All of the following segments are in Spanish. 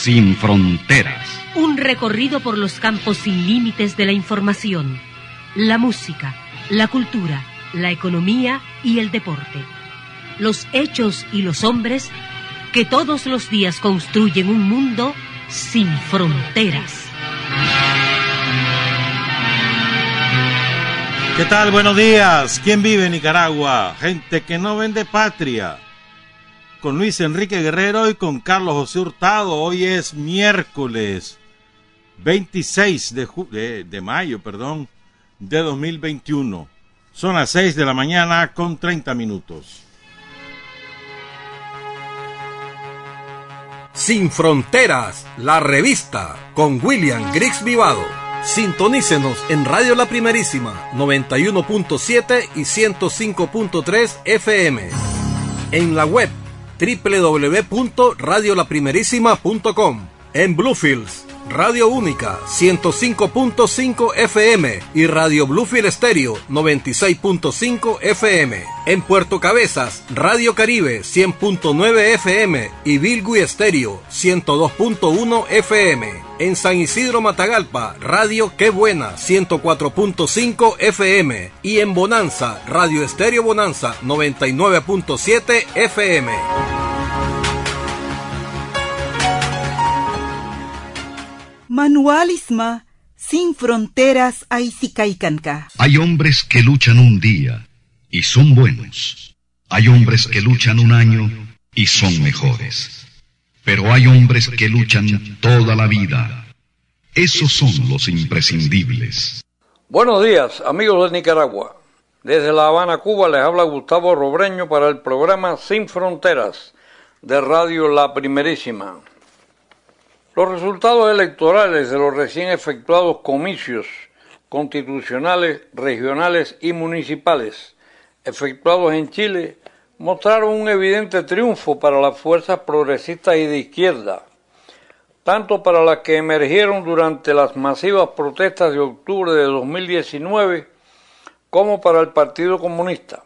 Sin fronteras. Un recorrido por los campos sin límites de la información, la música, la cultura, la economía y el deporte. Los hechos y los hombres que todos los días construyen un mundo sin fronteras. ¿Qué tal? Buenos días. ¿Quién vive en Nicaragua? Gente que no vende patria. Con Luis Enrique Guerrero y con Carlos José Hurtado. Hoy es miércoles 26 de, de, mayo, perdón, de 2021. Son las 6 de la mañana con 30 minutos. Sin Fronteras, la revista con William Griggs Vivado. Sintonícenos en Radio La Primerísima 91.7 y 105.3 FM. En la web www.radiolaprimerísima.com. En Bluefields Radio Única 105.5 FM y Radio Bluefield Estéreo 96.5 FM. En Puerto Cabezas, Radio Caribe 100.9 FM y Bilgui Estéreo 102.1 FM. En San Isidro Matagalpa, Radio Qué Buena 104.5 FM y en Bonanza, Radio Estéreo Bonanza 99.7 FM. Manualisma sin fronteras Aizicaicanca. Hay hombres que luchan un día y son buenos. Hay hombres que luchan un año y son mejores. Pero hay hombres que luchan toda la vida. Esos son los imprescindibles. Buenos días, amigos de Nicaragua. Desde La Habana, Cuba, les habla Gustavo Robreño para el programa Sin Fronteras de Radio La Primerísima. Los resultados electorales de los recién efectuados comicios constitucionales, regionales y municipales efectuados en Chile mostraron un evidente triunfo para las fuerzas progresistas y de izquierda, tanto para las que emergieron durante las masivas protestas de octubre de 2019 como para el Partido Comunista,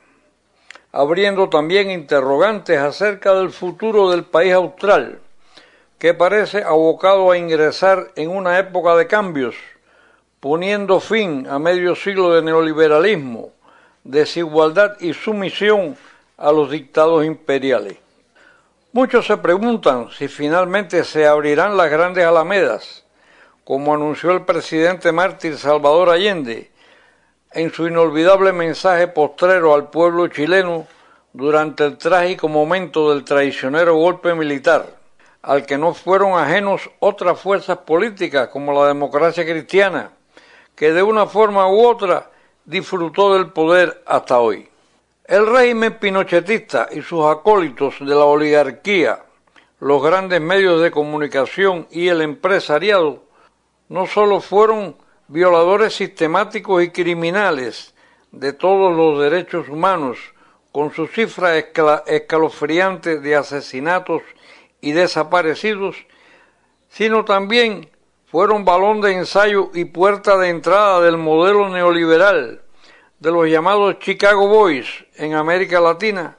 abriendo también interrogantes acerca del futuro del país austral que parece abocado a ingresar en una época de cambios, poniendo fin a medio siglo de neoliberalismo, desigualdad y sumisión a los dictados imperiales. Muchos se preguntan si finalmente se abrirán las grandes alamedas, como anunció el presidente mártir Salvador Allende en su inolvidable mensaje postrero al pueblo chileno durante el trágico momento del traicionero golpe militar al que no fueron ajenos otras fuerzas políticas como la democracia cristiana, que de una forma u otra disfrutó del poder hasta hoy. El régimen pinochetista y sus acólitos de la oligarquía, los grandes medios de comunicación y el empresariado no solo fueron violadores sistemáticos y criminales de todos los derechos humanos, con sus cifras escalofriantes de asesinatos y desaparecidos, sino también fueron balón de ensayo y puerta de entrada del modelo neoliberal de los llamados Chicago Boys en América Latina,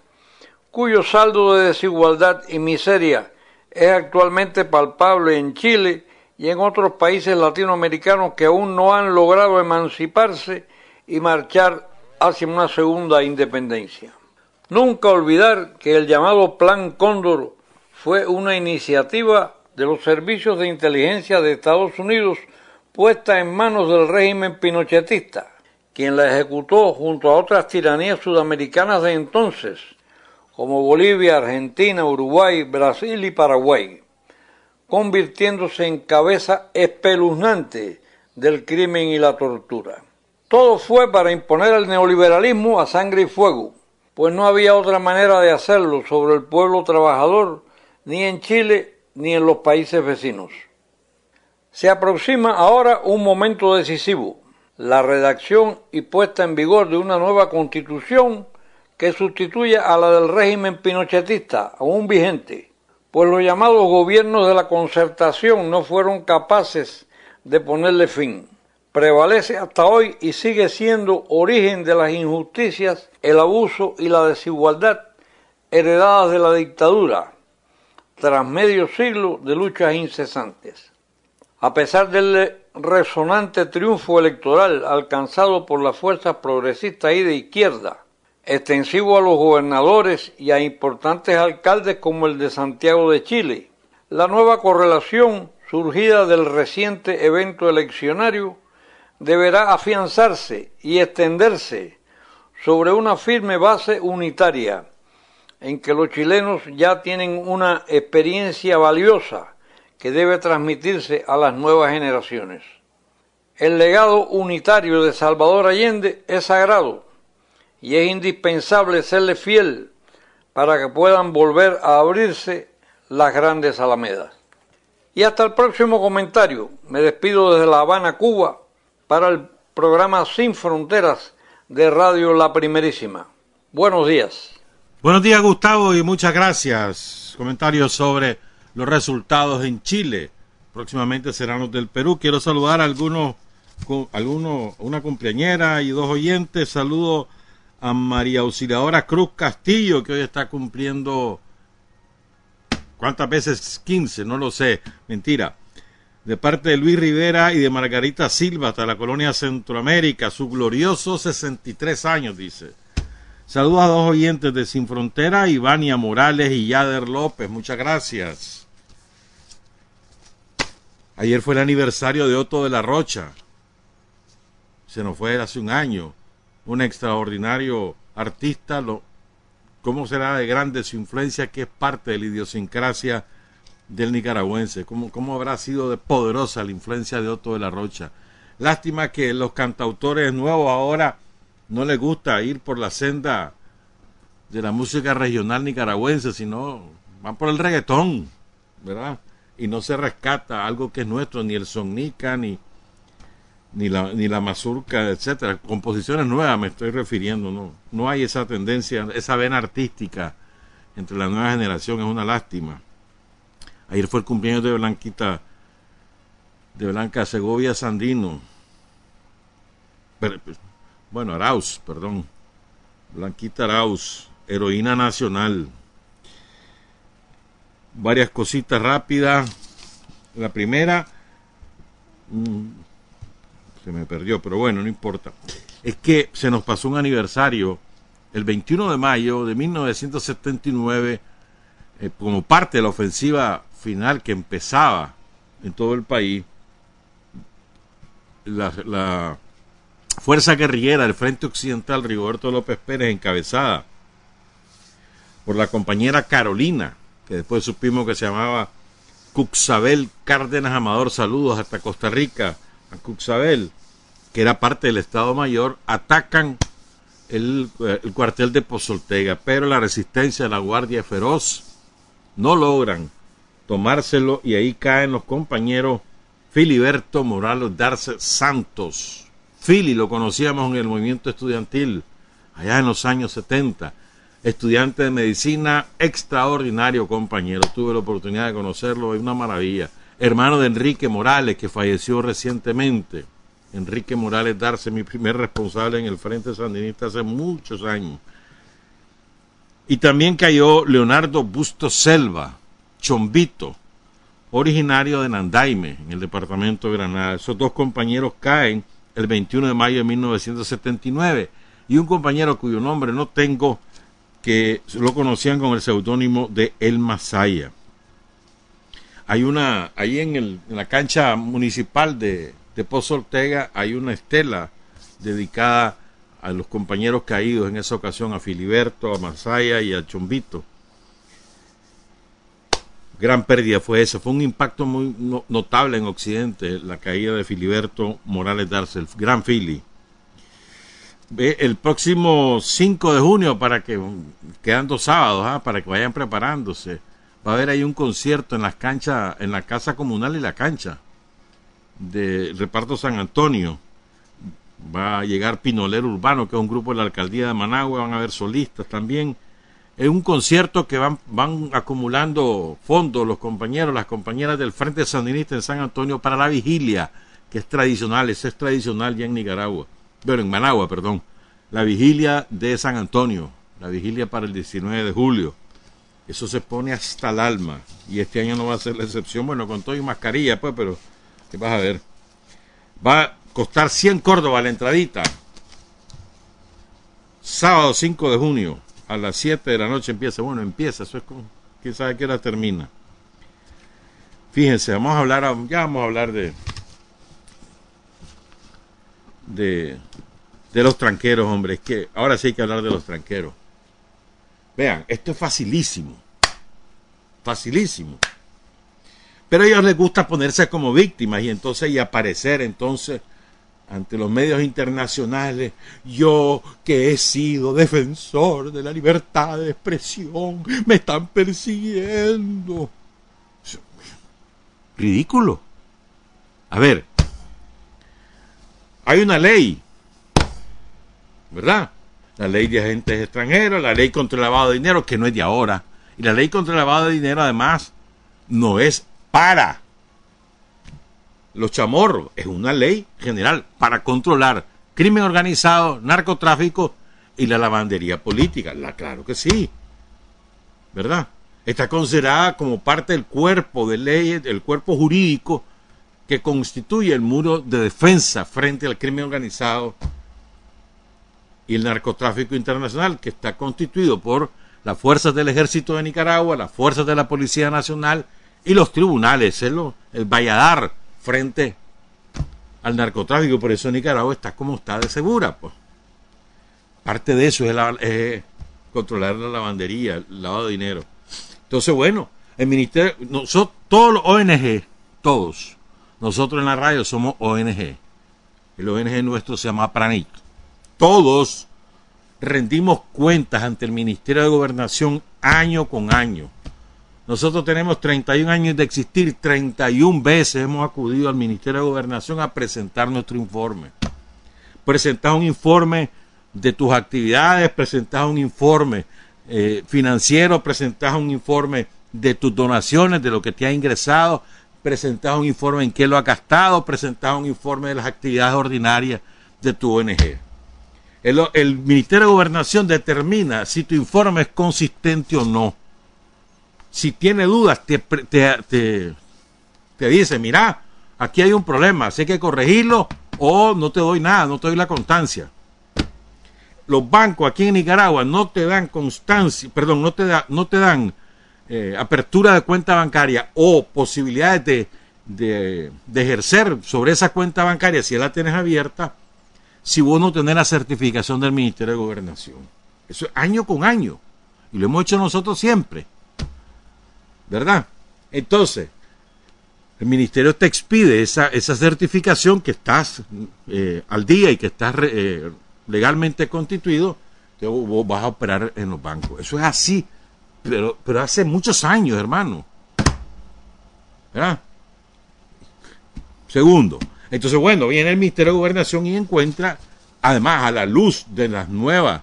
cuyo saldo de desigualdad y miseria es actualmente palpable en Chile y en otros países latinoamericanos que aún no han logrado emanciparse y marchar hacia una segunda independencia. Nunca olvidar que el llamado Plan Cóndor fue una iniciativa de los servicios de inteligencia de Estados Unidos puesta en manos del régimen pinochetista, quien la ejecutó junto a otras tiranías sudamericanas de entonces, como Bolivia, Argentina, Uruguay, Brasil y Paraguay, convirtiéndose en cabeza espeluznante del crimen y la tortura. Todo fue para imponer el neoliberalismo a sangre y fuego, pues no había otra manera de hacerlo sobre el pueblo trabajador ni en Chile ni en los países vecinos. Se aproxima ahora un momento decisivo, la redacción y puesta en vigor de una nueva constitución que sustituya a la del régimen pinochetista, aún vigente, pues los llamados gobiernos de la concertación no fueron capaces de ponerle fin. Prevalece hasta hoy y sigue siendo origen de las injusticias, el abuso y la desigualdad heredadas de la dictadura, tras medio siglo de luchas incesantes. A pesar del resonante triunfo electoral alcanzado por las fuerzas progresistas y de izquierda, extensivo a los gobernadores y a importantes alcaldes como el de Santiago de Chile, la nueva correlación surgida del reciente evento eleccionario deberá afianzarse y extenderse sobre una firme base unitaria en que los chilenos ya tienen una experiencia valiosa que debe transmitirse a las nuevas generaciones. El legado unitario de Salvador Allende es sagrado y es indispensable serle fiel para que puedan volver a abrirse las grandes alamedas. Y hasta el próximo comentario. Me despido desde La Habana, Cuba, para el programa Sin Fronteras de Radio La Primerísima. Buenos días. Buenos días, Gustavo, y muchas gracias. Comentarios sobre los resultados en Chile. Próximamente serán los del Perú. Quiero saludar a algunos, algunos una cumpleañera y dos oyentes. Saludo a María Auxiliadora Cruz Castillo, que hoy está cumpliendo. ¿Cuántas veces? 15, no lo sé. Mentira. De parte de Luis Rivera y de Margarita Silva, hasta la colonia Centroamérica. Su glorioso 63 años, dice. Saludos a dos oyentes de Sin Frontera, Ivania Morales y Yader López. Muchas gracias. Ayer fue el aniversario de Otto de la Rocha. Se nos fue hace un año. Un extraordinario artista. Lo, ¿Cómo será de grande su influencia que es parte de la idiosincrasia del nicaragüense? ¿Cómo, ¿Cómo habrá sido de poderosa la influencia de Otto de la Rocha? Lástima que los cantautores nuevos ahora no le gusta ir por la senda de la música regional nicaragüense, sino van por el reggaetón, ¿verdad? Y no se rescata algo que es nuestro, ni el sonica, ni, ni la, ni la mazurca, etcétera. Composiciones nuevas me estoy refiriendo, no, no hay esa tendencia, esa vena artística entre la nueva generación, es una lástima. Ayer fue el cumpleaños de Blanquita, de Blanca Segovia Sandino. Pero, bueno, Arauz, perdón, Blanquita Arauz, heroína nacional. Varias cositas rápidas. La primera, mm, se me perdió, pero bueno, no importa. Es que se nos pasó un aniversario el 21 de mayo de 1979, eh, como parte de la ofensiva final que empezaba en todo el país. la Fuerza Guerrillera del Frente Occidental Rigoberto López Pérez, encabezada por la compañera Carolina, que después supimos que se llamaba Cuxabel Cárdenas Amador, saludos hasta Costa Rica, a Cuxabel, que era parte del Estado Mayor, atacan el, el cuartel de Pozoltega, pero la resistencia de la Guardia Feroz. No logran tomárselo y ahí caen los compañeros Filiberto Morales Darce Santos, Philly lo conocíamos en el movimiento estudiantil, allá en los años 70. Estudiante de medicina extraordinario, compañero. Tuve la oportunidad de conocerlo, es una maravilla. Hermano de Enrique Morales, que falleció recientemente. Enrique Morales Darse, mi primer responsable en el Frente Sandinista hace muchos años. Y también cayó Leonardo Busto Selva, Chombito, originario de Nandaime, en el departamento de Granada. Esos dos compañeros caen el 21 de mayo de 1979 y un compañero cuyo nombre no tengo que lo conocían con el seudónimo de El Masaya. Hay una, ahí en, el, en la cancha municipal de, de Pozo Ortega hay una estela dedicada a los compañeros caídos en esa ocasión, a Filiberto, a Masaya y a Chombito gran pérdida fue esa. Fue un impacto muy notable en Occidente, la caída de Filiberto Morales Darce, el gran Fili. El próximo 5 de junio, para que quedan dos sábados, ¿ah? para que vayan preparándose, va a haber ahí un concierto en las canchas, en la casa comunal y la cancha. del reparto San Antonio. Va a llegar Pinolero Urbano, que es un grupo de la alcaldía de Managua, van a haber solistas también. Es un concierto que van, van acumulando fondos los compañeros, las compañeras del Frente Sandinista en San Antonio para la vigilia, que es tradicional, eso es tradicional ya en Nicaragua, bueno, en Managua, perdón, la vigilia de San Antonio, la vigilia para el 19 de julio. Eso se pone hasta el alma. Y este año no va a ser la excepción. Bueno, con todo y mascarilla, pues, pero ¿qué vas a ver? Va a costar 100 Córdoba la entradita. Sábado 5 de junio, a las 7 de la noche empieza. Bueno, empieza, eso es como, quién sabe qué hora termina. Fíjense, vamos a hablar, ya vamos a hablar de, de, de los tranqueros, hombre. Es que ahora sí hay que hablar de los tranqueros. Vean, esto es facilísimo. Facilísimo. Pero a ellos les gusta ponerse como víctimas y entonces y aparecer entonces ante los medios internacionales, yo que he sido defensor de la libertad de expresión, me están persiguiendo. Ridículo. A ver, hay una ley, ¿verdad? la ley de agentes extranjeros, la ley contra el lavado de dinero, que no es de ahora. Y la ley contra el lavado de dinero, además, no es para los chamorros, es una ley general para controlar crimen organizado, narcotráfico y la lavandería política. La, claro que sí, ¿verdad? Está considerada como parte del cuerpo de leyes, del cuerpo jurídico que constituye el muro de defensa frente al crimen organizado y el narcotráfico internacional, que está constituido por las fuerzas del ejército de Nicaragua, las fuerzas de la Policía Nacional y los tribunales, el, el Valladar frente al narcotráfico. Por eso Nicaragua está como está de segura. Pues. Parte de eso es, controlar la lavandería, el lavado de dinero. Entonces, bueno, el ministerio, nosotros, todos los ONG, todos, nosotros en la radio somos ONG. El ONG nuestro se llama Pranit todos rendimos cuentas ante el Ministerio de Gobernación año con año. Nosotros tenemos 31 años de existir, 31 veces hemos acudido al Ministerio de Gobernación a presentar nuestro informe. Presentar un informe de tus actividades, presentar un informe eh, financiero, presentar un informe de tus donaciones, de lo que te ha ingresado, presentar un informe en qué lo ha gastado, presentar un informe de las actividades ordinarias de tu ONG. El, Ministerio de Gobernación determina si tu informe es consistente o no. Si tiene dudas, te, te, dice, mira, aquí hay un problema, sé que corregirlo o no te doy nada, no te doy la constancia. Los bancos aquí en Nicaragua no te dan constancia, perdón, no te, da, no te dan eh, apertura de cuenta bancaria o posibilidades de, de, de, ejercer sobre esa cuenta bancaria si la tienes abierta si vos no tenés la certificación del Ministerio de Gobernación. Eso es año con año. Y lo hemos hecho nosotros siempre. ¿Verdad? Entonces, el ministerio te expide esa, esa certificación que estás eh, al día y que estás eh, legalmente constituido, que vos vas a operar en los bancos. Eso es así, pero, pero hace muchos años, hermano. ¿Verdad? Segundo, entonces, bueno, viene el Ministerio de Gobernación y encuentra, además, a la luz de las nuevas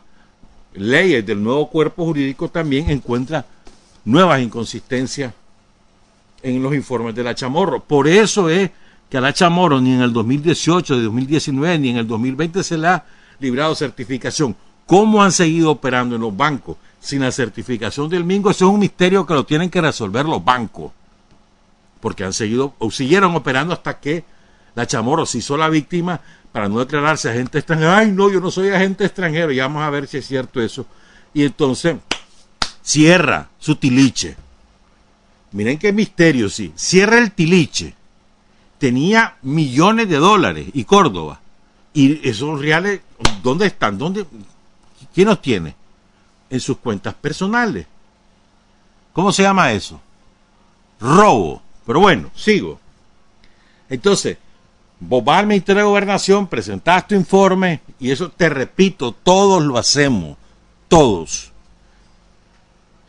leyes del nuevo cuerpo jurídico, también encuentra nuevas inconsistencias en los informes de la Chamorro. Por eso es que a la Chamorro ni en el 2018, de 2019, ni en el 2020 se le ha librado certificación. ¿Cómo han seguido operando en los bancos sin la certificación del Mingo? Eso es un misterio que lo tienen que resolver los bancos. Porque han seguido o siguieron operando hasta que la Chamorro se hizo la víctima para no declararse agente extranjero. Ay, no, yo no soy agente extranjero. Y vamos a ver si es cierto eso. Y entonces cierra su tiliche. Miren qué misterio, sí. Cierra el tiliche. Tenía millones de dólares y Córdoba. Y esos reales, ¿dónde están? ¿Dónde? ¿Quién los tiene? En sus cuentas personales. ¿Cómo se llama eso? Robo. Pero bueno, sigo. Entonces, Vos vas al Ministerio de Gobernación, presentás tu informe y eso te repito, todos lo hacemos, todos.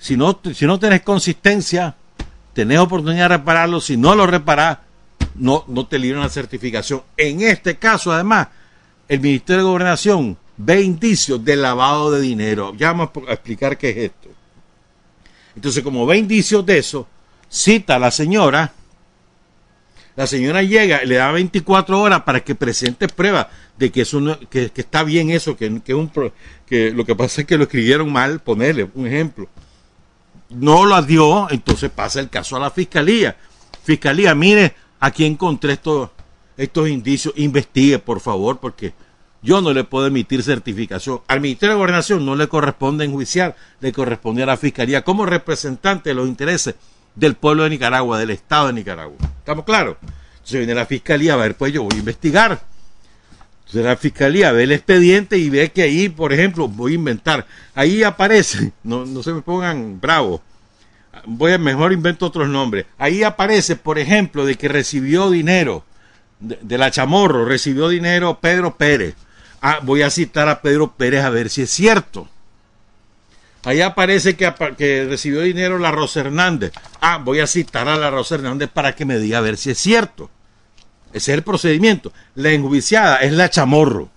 Si no, si no tenés consistencia, tenés oportunidad de repararlo, si no lo reparás, no, no te libran la certificación. En este caso, además, el Ministerio de Gobernación ve indicios de lavado de dinero. Ya vamos a explicar qué es esto. Entonces, como ve indicios de eso, cita a la señora. La señora llega, le da 24 horas para que presente pruebas de que, eso que, está bien eso, que, que, un, que lo que pasa es que lo escribieron mal, ponerle un ejemplo. No lo dio, entonces pasa el caso a la fiscalía. Fiscalía, mire, aquí encontré estos, estos indicios, investigue por favor, porque yo no le puedo emitir certificación. Al Ministerio de Gobernación no le corresponde enjuiciar, le corresponde a la Fiscalía como representante de los intereses del pueblo de Nicaragua, del Estado de Nicaragua. ¿Estamos claros? Entonces viene la Fiscalía, a ver, pues yo voy a investigar. Entonces la Fiscalía ve el expediente y ve que ahí, por ejemplo, voy a inventar, ahí aparece, no, no se me pongan bravos, voy a mejor invento otros nombres. Ahí aparece, por ejemplo, de que recibió dinero de, la Chamorro, recibió dinero Pedro Pérez Ah, voy a citar a Pedro Pérez a ver si es cierto. Ahí aparece que, que, recibió dinero la Rosa Hernández. Ah, voy a citar a la Rosa Hernández para que me diga a ver si es cierto. Ese es el procedimiento. La enjuiciada es la chamorro.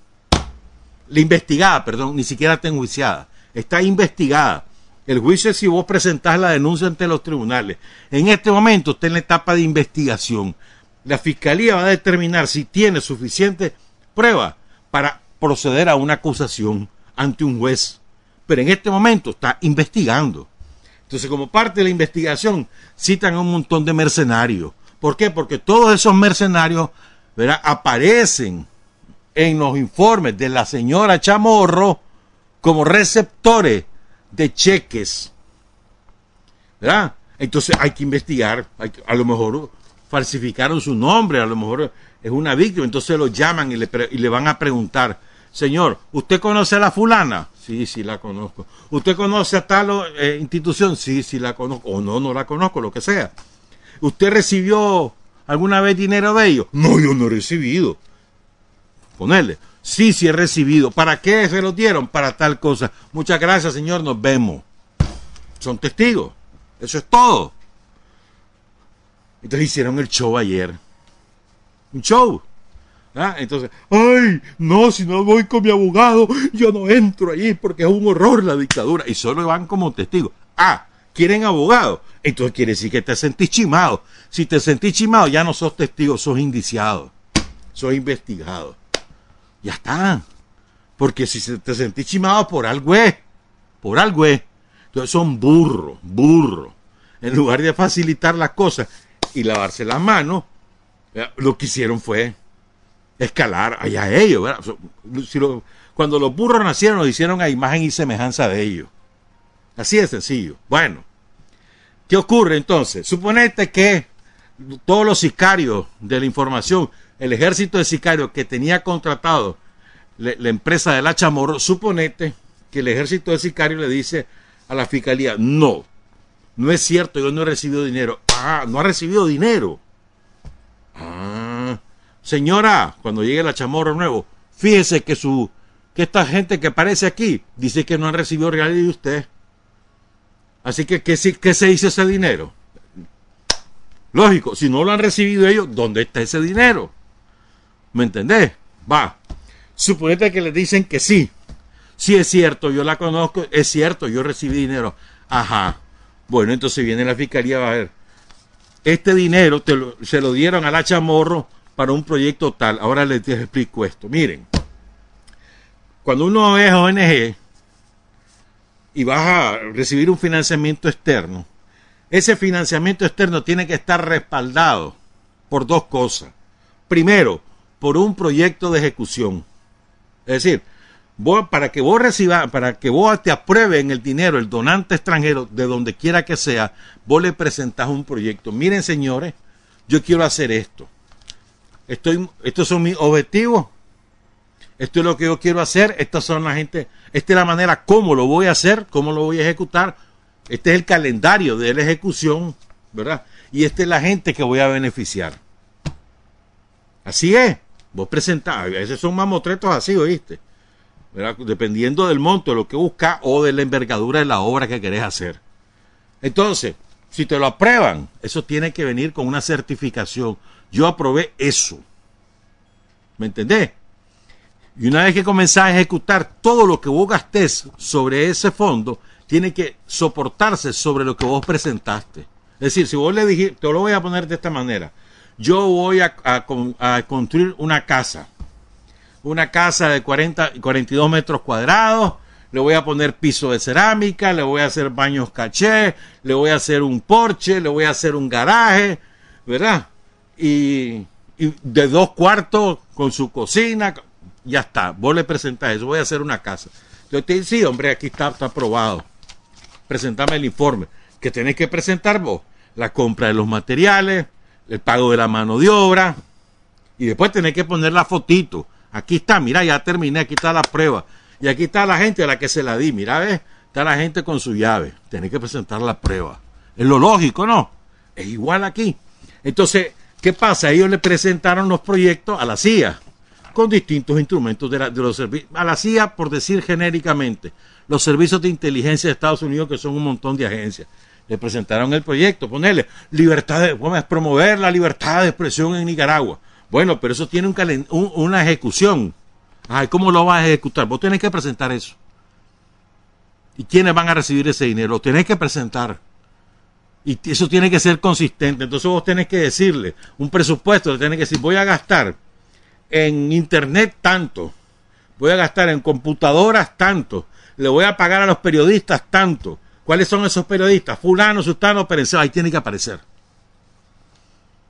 La investigada, perdón, ni siquiera está enjuiciada. Está investigada. El juicio es si vos presentás la denuncia ante los tribunales. En este momento está en la etapa de investigación. La fiscalía va a determinar si tiene suficiente prueba para proceder a una acusación ante un juez. Pero en este momento está investigando. Entonces, como parte de la investigación, citan a un montón de mercenarios. ¿Por qué? Porque todos esos mercenarios aparecen en los informes de la señora Chamorro como receptores de cheques. ¿Verdad? Entonces hay que investigar. a lo mejor falsificaron su nombre, a lo mejor es una víctima. Entonces lo llaman y le, van a preguntar Señor, ¿usted conoce a la fulana? Sí, sí la conozco. ¿Usted conoce a tal eh, institución? Sí, sí la conozco. O no, no la conozco, lo que sea. ¿Usted recibió alguna vez dinero de ellos? No, yo no he recibido. Ponerle. Sí, sí he recibido. ¿Para qué se lo dieron? Para tal cosa. Muchas gracias, señor. Nos vemos. Son testigos. Eso es todo. Entonces hicieron el show ayer. Un show. ¿Ah? Entonces, ay, no, si no voy con mi abogado, yo no entro allí porque es un horror la dictadura. Y solo van como testigos. Ah, ¿quieren abogado? Entonces quiere decir que te sentís chimado. Si te sentís chimado, ya no sos testigo, sos indiciado. Sos investigado. Ya está. Porque si te sentís chimado por algo es. Por algo es. Entonces son burros, burros. En lugar de facilitar las cosas y lavarse las manos, lo que hicieron fue escalar allá ellos. cuando los burros nacieron, los hicieron a imagen y semejanza de ellos. Así de sencillo. Bueno, ¿qué ocurre entonces? Suponete que todos los sicarios de la información, el ejército de sicarios que tenía contratado la empresa de la Chamorro, suponete que el ejército de sicarios le dice a la fiscalía, no, no es cierto, yo no he recibido dinero. Ah, no ha recibido dinero. Ah, Señora, cuando llegue la chamorro nuevo, fíjese que su que esta gente que aparece aquí dice que no han recibido reales de usted. Así que, ¿qué, ¿qué se dice ese dinero? Lógico, si no lo han recibido ellos, ¿dónde está ese dinero? ¿Me entendés? Va. Suponete que le dicen que sí. Sí es cierto, yo la conozco, es cierto, yo recibí dinero. Ajá. Bueno, entonces viene la fiscalía a ver. Este dinero se lo dieron a la chamorro para un proyecto tal. Ahora les explico esto. Miren, cuando uno es ONG y vas a recibir un financiamiento externo, ese financiamiento externo tiene que estar respaldado por dos cosas. Primero, por un proyecto de ejecución. Es decir, para que vos recibas, para que vos te aprueben el dinero, el donante extranjero, de donde quiera que sea, vos le presentás un proyecto. Miren, señores, yo quiero hacer esto. Estoy, estos son mis objetivos. Esto es lo que yo quiero hacer. Estas son la gente. Esta es la manera cómo lo voy a hacer, cómo lo voy a ejecutar. Este es el calendario de la ejecución, ¿verdad? Y esta es la gente que voy a beneficiar. Así es. Vos presentás, a veces son mamotretos así, ¿oíste? ¿verdad? Dependiendo del monto, de lo que buscas o de la envergadura de la obra que querés hacer. Entonces, Si te lo aprueban, eso tiene que venir con una certificación. Yo aprobé eso. ¿Me entendés? Y una vez que comenzás a ejecutar todo lo que vos gastés sobre ese fondo, tiene que soportarse sobre lo que vos presentaste. Es decir, si vos le dijiste, te lo voy a poner de esta manera, yo voy a, construir una casa, una casa de 40, 42 metros cuadrados, le voy a poner piso de cerámica, le voy a hacer baños caché, le voy a hacer un porche, le voy a hacer un garaje, ¿verdad? Y, de dos cuartos con su cocina, ya está, vos le presentás eso, voy a hacer una casa. Yo te digo, sí, hombre, aquí está, está aprobado. Presentame el informe que tenés que presentar vos. La compra de los materiales, el pago de la mano de obra, y después tenés que poner la fotito. Aquí está, mira, ya terminé, aquí está la prueba. Y aquí está la gente a la que se la di, mira, ves, está la gente con su llave. Tenés que presentar la prueba. Es lo lógico, ¿no? Es igual aquí. Entonces, ¿qué pasa? Ellos le presentaron los proyectos a la CIA con distintos instrumentos de, de los servicios. A la CIA, por decir genéricamente, los servicios de inteligencia de Estados Unidos, que son un montón de agencias. Le presentaron el proyecto, ponerle libertad de, promover la libertad de expresión en Nicaragua. Bueno, pero eso tiene un, una ejecución. Ay, ¿cómo lo vas a ejecutar? Vos tenés que presentar eso. ¿Y quiénes van a recibir ese dinero? Lo tenés que presentar. Y eso tiene que ser consistente. Entonces vos tenés que decirle un presupuesto, le tenés que decir, voy a gastar en internet tanto, voy a gastar en computadoras tanto, le voy a pagar a los periodistas tanto. ¿Cuáles son esos periodistas? Fulano, Sustano, Perenceo, ahí tiene que aparecer.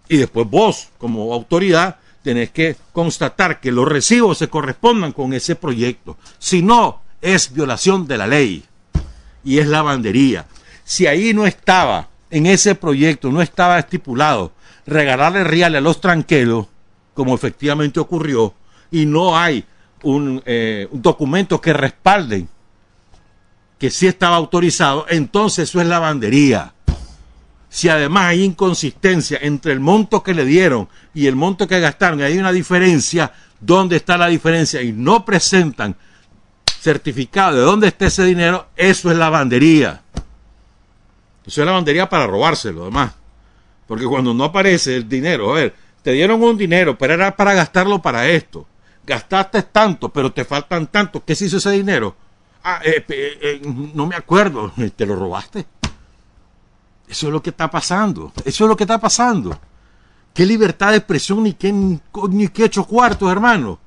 Y después vos, como autoridad, tenés que constatar que los recibos se correspondan con ese proyecto. Si no, es violación de la ley. Y es lavandería. Si ahí no estaba, en ese proyecto, no estaba estipulado regalarle reales a los tranquelos, como efectivamente ocurrió, y no hay un, eh, documento que respalden que sí estaba autorizado, entonces eso es lavandería. Si además hay inconsistencia entre el monto que le dieron y el monto que gastaron, hay una diferencia, ¿dónde está la diferencia? Y no presentan certificado de dónde está ese dinero, eso es lavandería. Eso es lavandería para robárselo, además. Porque cuando no aparece el dinero, a ver, te dieron un dinero, pero era para gastarlo para esto. Gastaste tanto, pero te faltan tanto. ¿Qué se hizo ese dinero? Ah, eh, eh, eh, no me acuerdo, ¿te lo robaste? Eso es lo que está pasando, eso es lo que está pasando. ¿Qué libertad de expresión ni qué, ni qué ocho cuartos, hermano?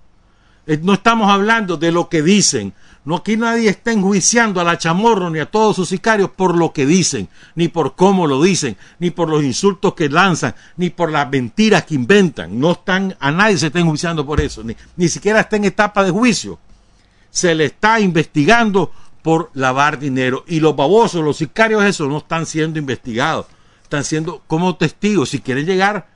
No estamos hablando de lo que dicen. No aquí nadie está enjuiciando a la chamorro ni a todos sus sicarios por lo que dicen, ni por cómo lo dicen, ni por los insultos que lanzan, ni por las mentiras que inventan. No están, a nadie se está enjuiciando por eso, ni, ni siquiera está en etapa de juicio se le está investigando por lavar dinero. Y los babosos, los sicarios, eso no están siendo investigados. Están siendo como testigos. Si quieren llegar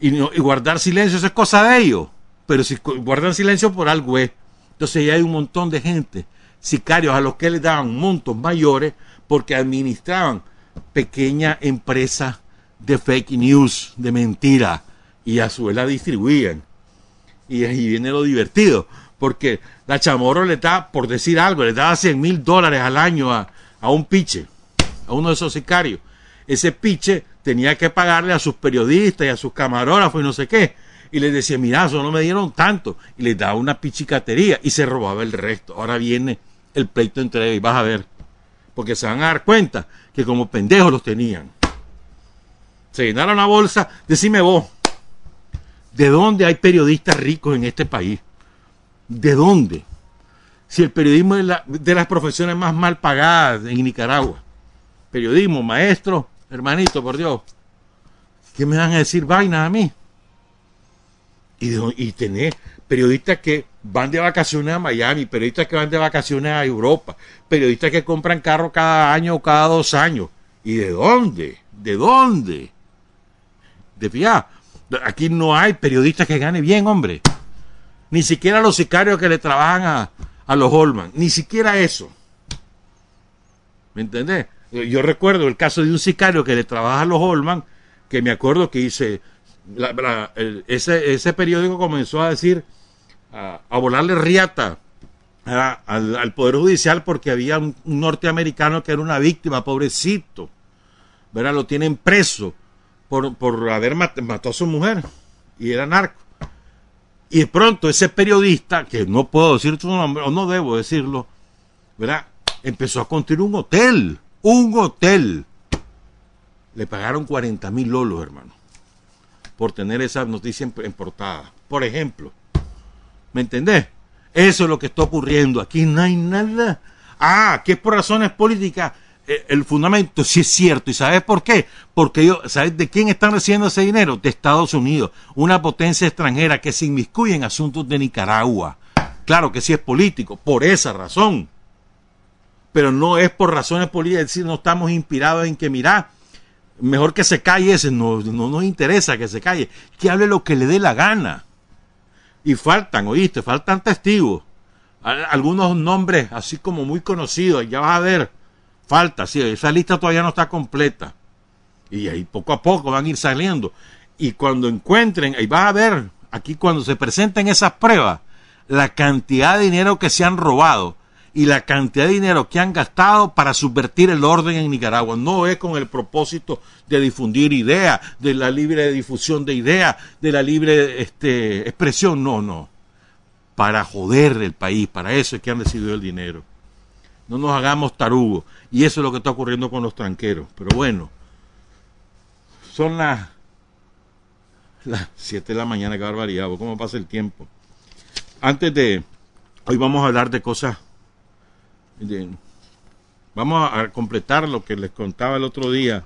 y, guardar silencio, eso es cosa de ellos. Pero si guardan silencio por algo es. Entonces ya hay un montón de gente, sicarios, a los que les daban montos mayores porque administraban pequeña empresa de fake news, de mentira, y a su vez la distribuían. Y ahí viene lo divertido porque la Chamorro le da, por decir algo, le daba 100 mil dólares al año a, un piche, a uno de esos sicarios. Ese piche tenía que pagarle a sus periodistas y a sus camarógrafos y no sé qué. Y les decía, mira, eso no me dieron tanto. Y les daba una pichicatería y se robaba el resto. Ahora viene el pleito entre ellos y vas a ver. Porque se van a dar cuenta que como pendejos los tenían. Se llenaron la bolsa. Decime vos, ¿de dónde hay periodistas ricos en este país? ¿De dónde? Si el periodismo es de las profesiones más mal pagadas en Nicaragua. Periodismo, maestro, hermanito, por Dios. ¿Qué me van a decir vainas a mí? Y, y tener periodistas que van de vacaciones a Miami, periodistas que van de vacaciones a Europa, periodistas que compran carro cada año o cada dos años. ¿Y de dónde? ¿De dónde? De fiar. Aquí no hay periodistas que gane bien, hombre. Ni siquiera los sicarios que le trabajan a, los Holman. Ni siquiera eso. ¿Me entendés? Yo recuerdo el caso de un sicario que le trabaja a los Holman, que me acuerdo que hice, ese, periódico comenzó a decir, a, volarle riata al, Poder Judicial porque había un, norteamericano que era una víctima, pobrecito. ¿verdad? Lo tienen preso por, por haber matado a su mujer y era narco. Y de pronto ese periodista, que no puedo decir su nombre, o no debo decirlo, ¿verdad? Empezó a construir un hotel, un hotel. Le pagaron 40 mil lolos, hermano, por tener esa noticia en, portada. Por ejemplo, ¿me entendés? Eso es lo que está ocurriendo. Aquí no hay nada. Ah, que es por razones políticas. Eh, el fundamento sí es cierto. ¿Y sabes por qué? Porque ellos, ¿sabes de quién están recibiendo ese dinero? De Estados Unidos, una potencia extranjera que se inmiscuye en asuntos de Nicaragua. Claro que sí es político, por esa razón. Pero no es por razones políticas, es decir, no estamos inspirados en que, mira, mejor que se calle ese, no, no nos interesa que se calle, que hable lo que le dé la gana. Y faltan, oíste, faltan testigos. Algunos nombres así como muy conocidos, ya vas a ver Falta, sí, esa lista todavía no está completa. Y ahí poco a poco van a ir saliendo. Y cuando encuentren, ahí va a ver, aquí cuando se presenten esas pruebas, la cantidad de dinero que se han robado y la cantidad de dinero que han gastado para subvertir el orden en Nicaragua. No es con el propósito de difundir ideas, de la libre difusión de ideas, de la libre este, expresión. No, no. Para joder el país, para eso es que han recibido el dinero. No nos hagamos tarugos. Y eso es lo que está ocurriendo con los tranqueros. Pero bueno, son las, las 7 de la mañana, qué barbaridad, cómo pasa el tiempo. Antes de, hoy vamos a hablar de cosas, vamos a, completar lo que les contaba el otro día,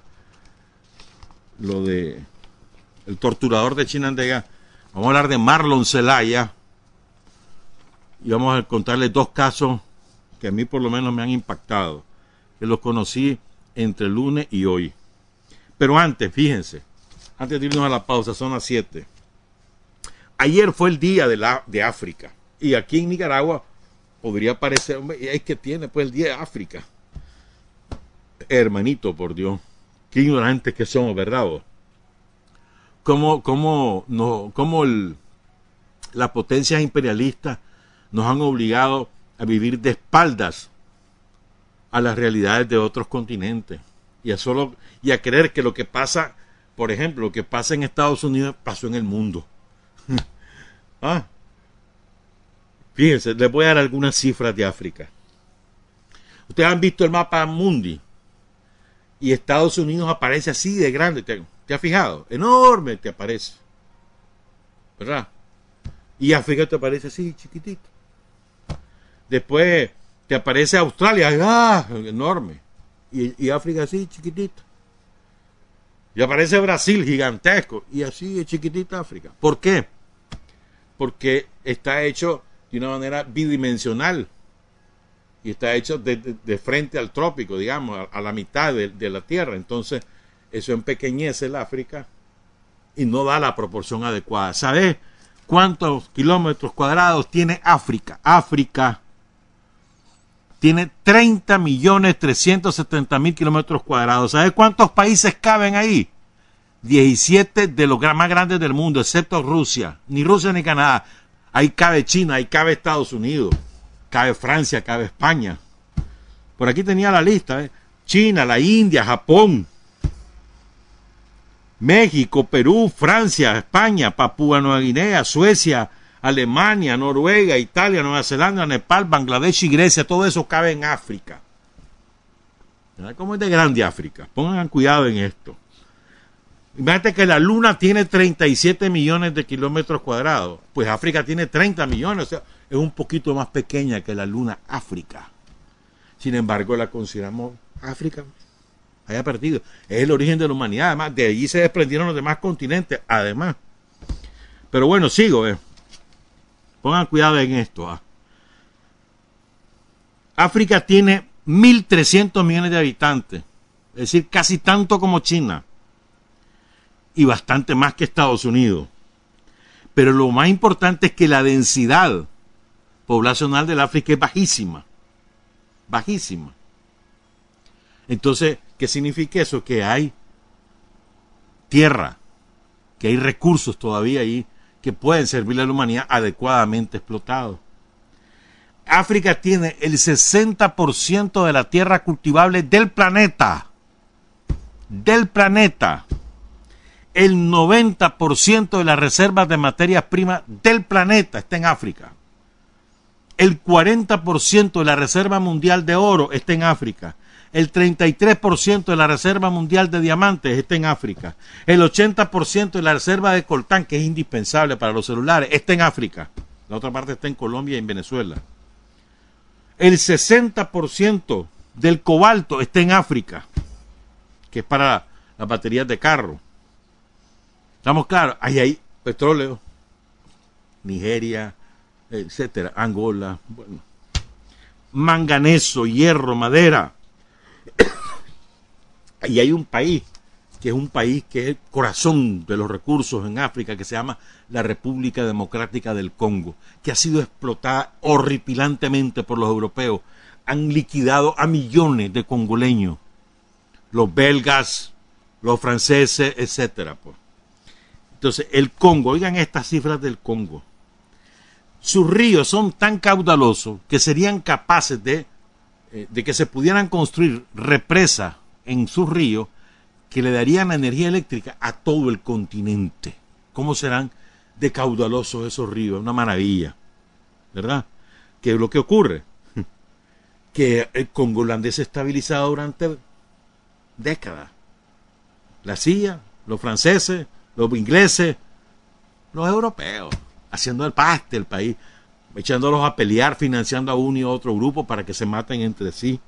lo de el torturador de Chinandega. Vamos a hablar de Marlon Zelaya y vamos a contarles dos casos que a mí por lo menos me han impactado que los conocí entre lunes y hoy. Pero antes, fíjense, antes de irnos a la pausa, son las 7. Ayer fue el día de, la, de África. Y aquí en Nicaragua podría parecer, es que tiene pues el día de África. Hermanito, por Dios, qué ignorantes que somos, ¿verdad? Cómo, cómo, no, cómo las potencias imperialistas nos han obligado a vivir de espaldas a las realidades de otros continentes y a solo y a creer que lo que pasa, por ejemplo, lo que pasa en Estados Unidos pasó en el mundo. ah. Fíjense, les voy a dar algunas cifras de África. Ustedes han visto el mapa mundi y Estados Unidos aparece así de grande. ¿Te, has fijado? Enorme te aparece. ¿Verdad? Y África te aparece así, chiquitito. Después te aparece Australia, ¡ah! enorme. Y, África así, chiquitita. Y aparece Brasil, gigantesco. Y así es chiquitita África. ¿Por qué? Porque está hecho de una manera bidimensional. Y está hecho de, frente al trópico, digamos, a, la mitad de, de, la Tierra. Entonces, eso empequeñece el África y no da la proporción adecuada. ¿Sabes cuántos kilómetros cuadrados tiene África? África tiene 30 millones 370 mil kilómetros cuadrados. ¿Sabes cuántos países caben ahí? 17 de los más grandes del mundo, excepto Rusia. Ni Rusia ni Canadá. Ahí cabe China, ahí cabe Estados Unidos, cabe Francia, cabe España. Por aquí tenía la lista. ¿eh? China, la India, Japón, México, Perú, Francia, España, Papúa Nueva Guinea, Suecia, Alemania, Noruega, Italia, Nueva Zelanda, Nepal, Bangladesh y Grecia, todo eso cabe en África. ¿Cómo es de grande África? Pongan cuidado en esto. Imagínate que la Luna tiene 37 millones de kilómetros cuadrados. Pues África tiene 30 millones. O sea, es un poquito más pequeña que la Luna África. Sin embargo, la consideramos África. Haya perdido. Es el origen de la humanidad. Además, de allí se desprendieron los demás continentes. Además. Pero bueno, sigo. Eh. Pongan cuidado en esto. ¿ah? África tiene 1.300 millones de habitantes, es decir, casi tanto como China y bastante más que Estados Unidos. Pero lo más importante es que la densidad poblacional del África es bajísima, bajísima. Entonces, ¿qué significa eso? Que hay tierra, que hay recursos todavía ahí que pueden servirle a la humanidad adecuadamente explotados. África tiene el 60% de la tierra cultivable del planeta. del planeta. El 90% de las reservas de materias primas del planeta está en África. El 40% de la reserva mundial de oro está en África. El 33% de la reserva mundial de diamantes está en África. El 80% de la reserva de coltán, que es indispensable para los celulares, está en África. La otra parte está en Colombia y en Venezuela. El 60% del cobalto está en África, que es para las baterías de carro. Estamos claros, ahí hay petróleo, Nigeria, etcétera, Angola, bueno, manganeso, hierro, madera. y hay un país que es un país que es el corazón de los recursos en África, que se llama la República Democrática del Congo, que ha sido explotada horripilantemente por los europeos. Han liquidado a millones de congoleños, los belgas, los franceses, etcétera. Pues. Entonces, el Congo, oigan estas cifras del Congo. Sus ríos son tan caudalosos que serían capaces de, eh, de que se pudieran construir represas en sus ríos que le darían energía eléctrica a todo el continente. ¿Cómo serán de caudalosos esos ríos? Una maravilla, ¿verdad? ¿Qué es lo que ocurre? Que el Congo holandés estabilizado durante décadas. La CIA, los franceses, los ingleses, los europeos, haciendo el paste el país, echándolos a pelear, financiando a uno y otro grupo para que se maten entre sí.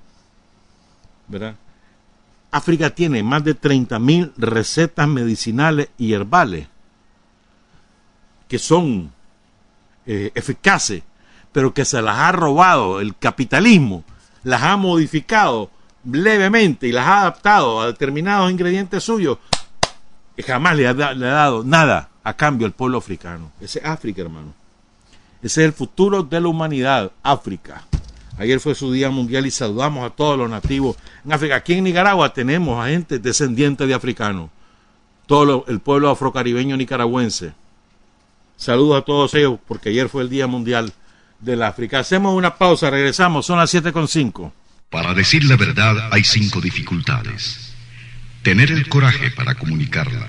¿Verdad? África tiene más de 30.000 recetas medicinales y herbales que son eh, eficaces, pero que se las ha robado el capitalismo, las ha modificado levemente y las ha adaptado a determinados ingredientes suyos, jamás le ha, le ha dado nada a cambio al pueblo africano. Ese es África, hermano. Ese es el futuro de la humanidad, África. Ayer fue su Día Mundial y saludamos a todos los nativos en África. Aquí en Nicaragua tenemos a gente descendiente de africanos. Todo el pueblo afrocaribeño nicaragüense. Saludos a todos ellos porque ayer fue el Día Mundial del África. Hacemos una pausa, regresamos, son las 7.5. Para decir la verdad hay cinco dificultades. Tener el coraje para comunicarla,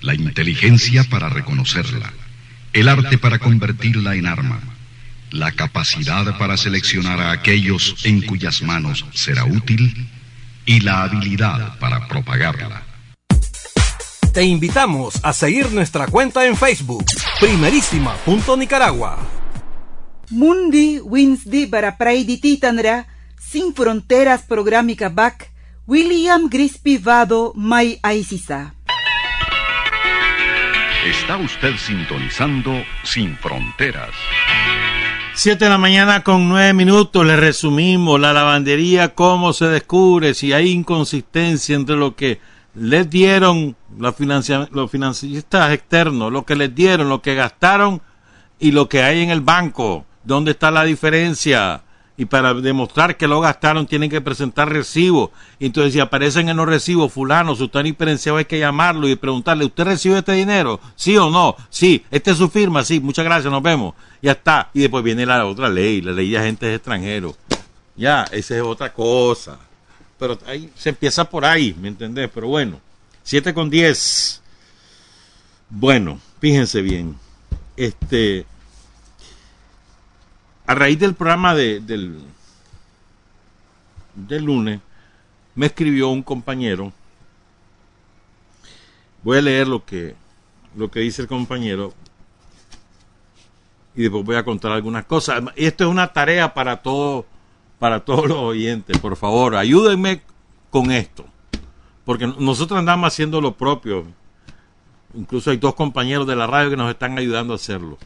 la inteligencia para reconocerla, el arte para convertirla en arma la capacidad para seleccionar a aquellos en cuyas manos será útil y la habilidad para propagarla. Te invitamos a seguir nuestra cuenta en Facebook, primerísima.nicaragua. Mundi Winsdi para Titanra, Sin Fronteras Programica Back, William Grispi Vado Mai Aisisa. Está usted sintonizando Sin Fronteras. Siete de la mañana con nueve minutos le resumimos la lavandería, cómo se descubre, si hay inconsistencia entre lo que les dieron los, los financistas externos, lo que les dieron, lo que gastaron y lo que hay en el banco. ¿Dónde está la diferencia? Y para demostrar que lo gastaron tienen que presentar recibos. Entonces, si aparecen en los recibos, fulano, su tan diferenciado hay que llamarlo y preguntarle, ¿usted recibe este dinero? ¿Sí o no? Sí, esta es su firma, sí, muchas gracias, nos vemos. Ya está. Y después viene la otra ley, la ley de agentes extranjeros. Ya, esa es otra cosa. Pero ahí se empieza por ahí, ¿me entendés? Pero bueno, 7 con 10. Bueno, fíjense bien. Este, a raíz del programa de, del, del lunes, me escribió un compañero. Voy a leer lo que, lo que dice el compañero y después voy a contar algunas cosas. Esto es una tarea para todos para todos los oyentes. Por favor, ayúdenme con esto. Porque nosotros andamos haciendo lo propio. Incluso hay dos compañeros de la radio que nos están ayudando a hacerlo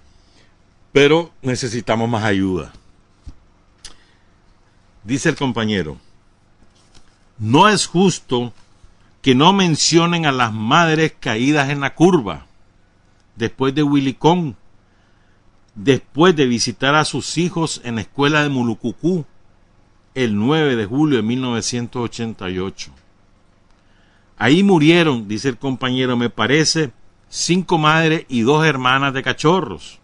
pero necesitamos más ayuda. Dice el compañero, no es justo que no mencionen a las madres caídas en la curva, después de Willicón, después de visitar a sus hijos en la escuela de Mulucucú el 9 de julio de 1988. Ahí murieron, dice el compañero, me parece, cinco madres y dos hermanas de cachorros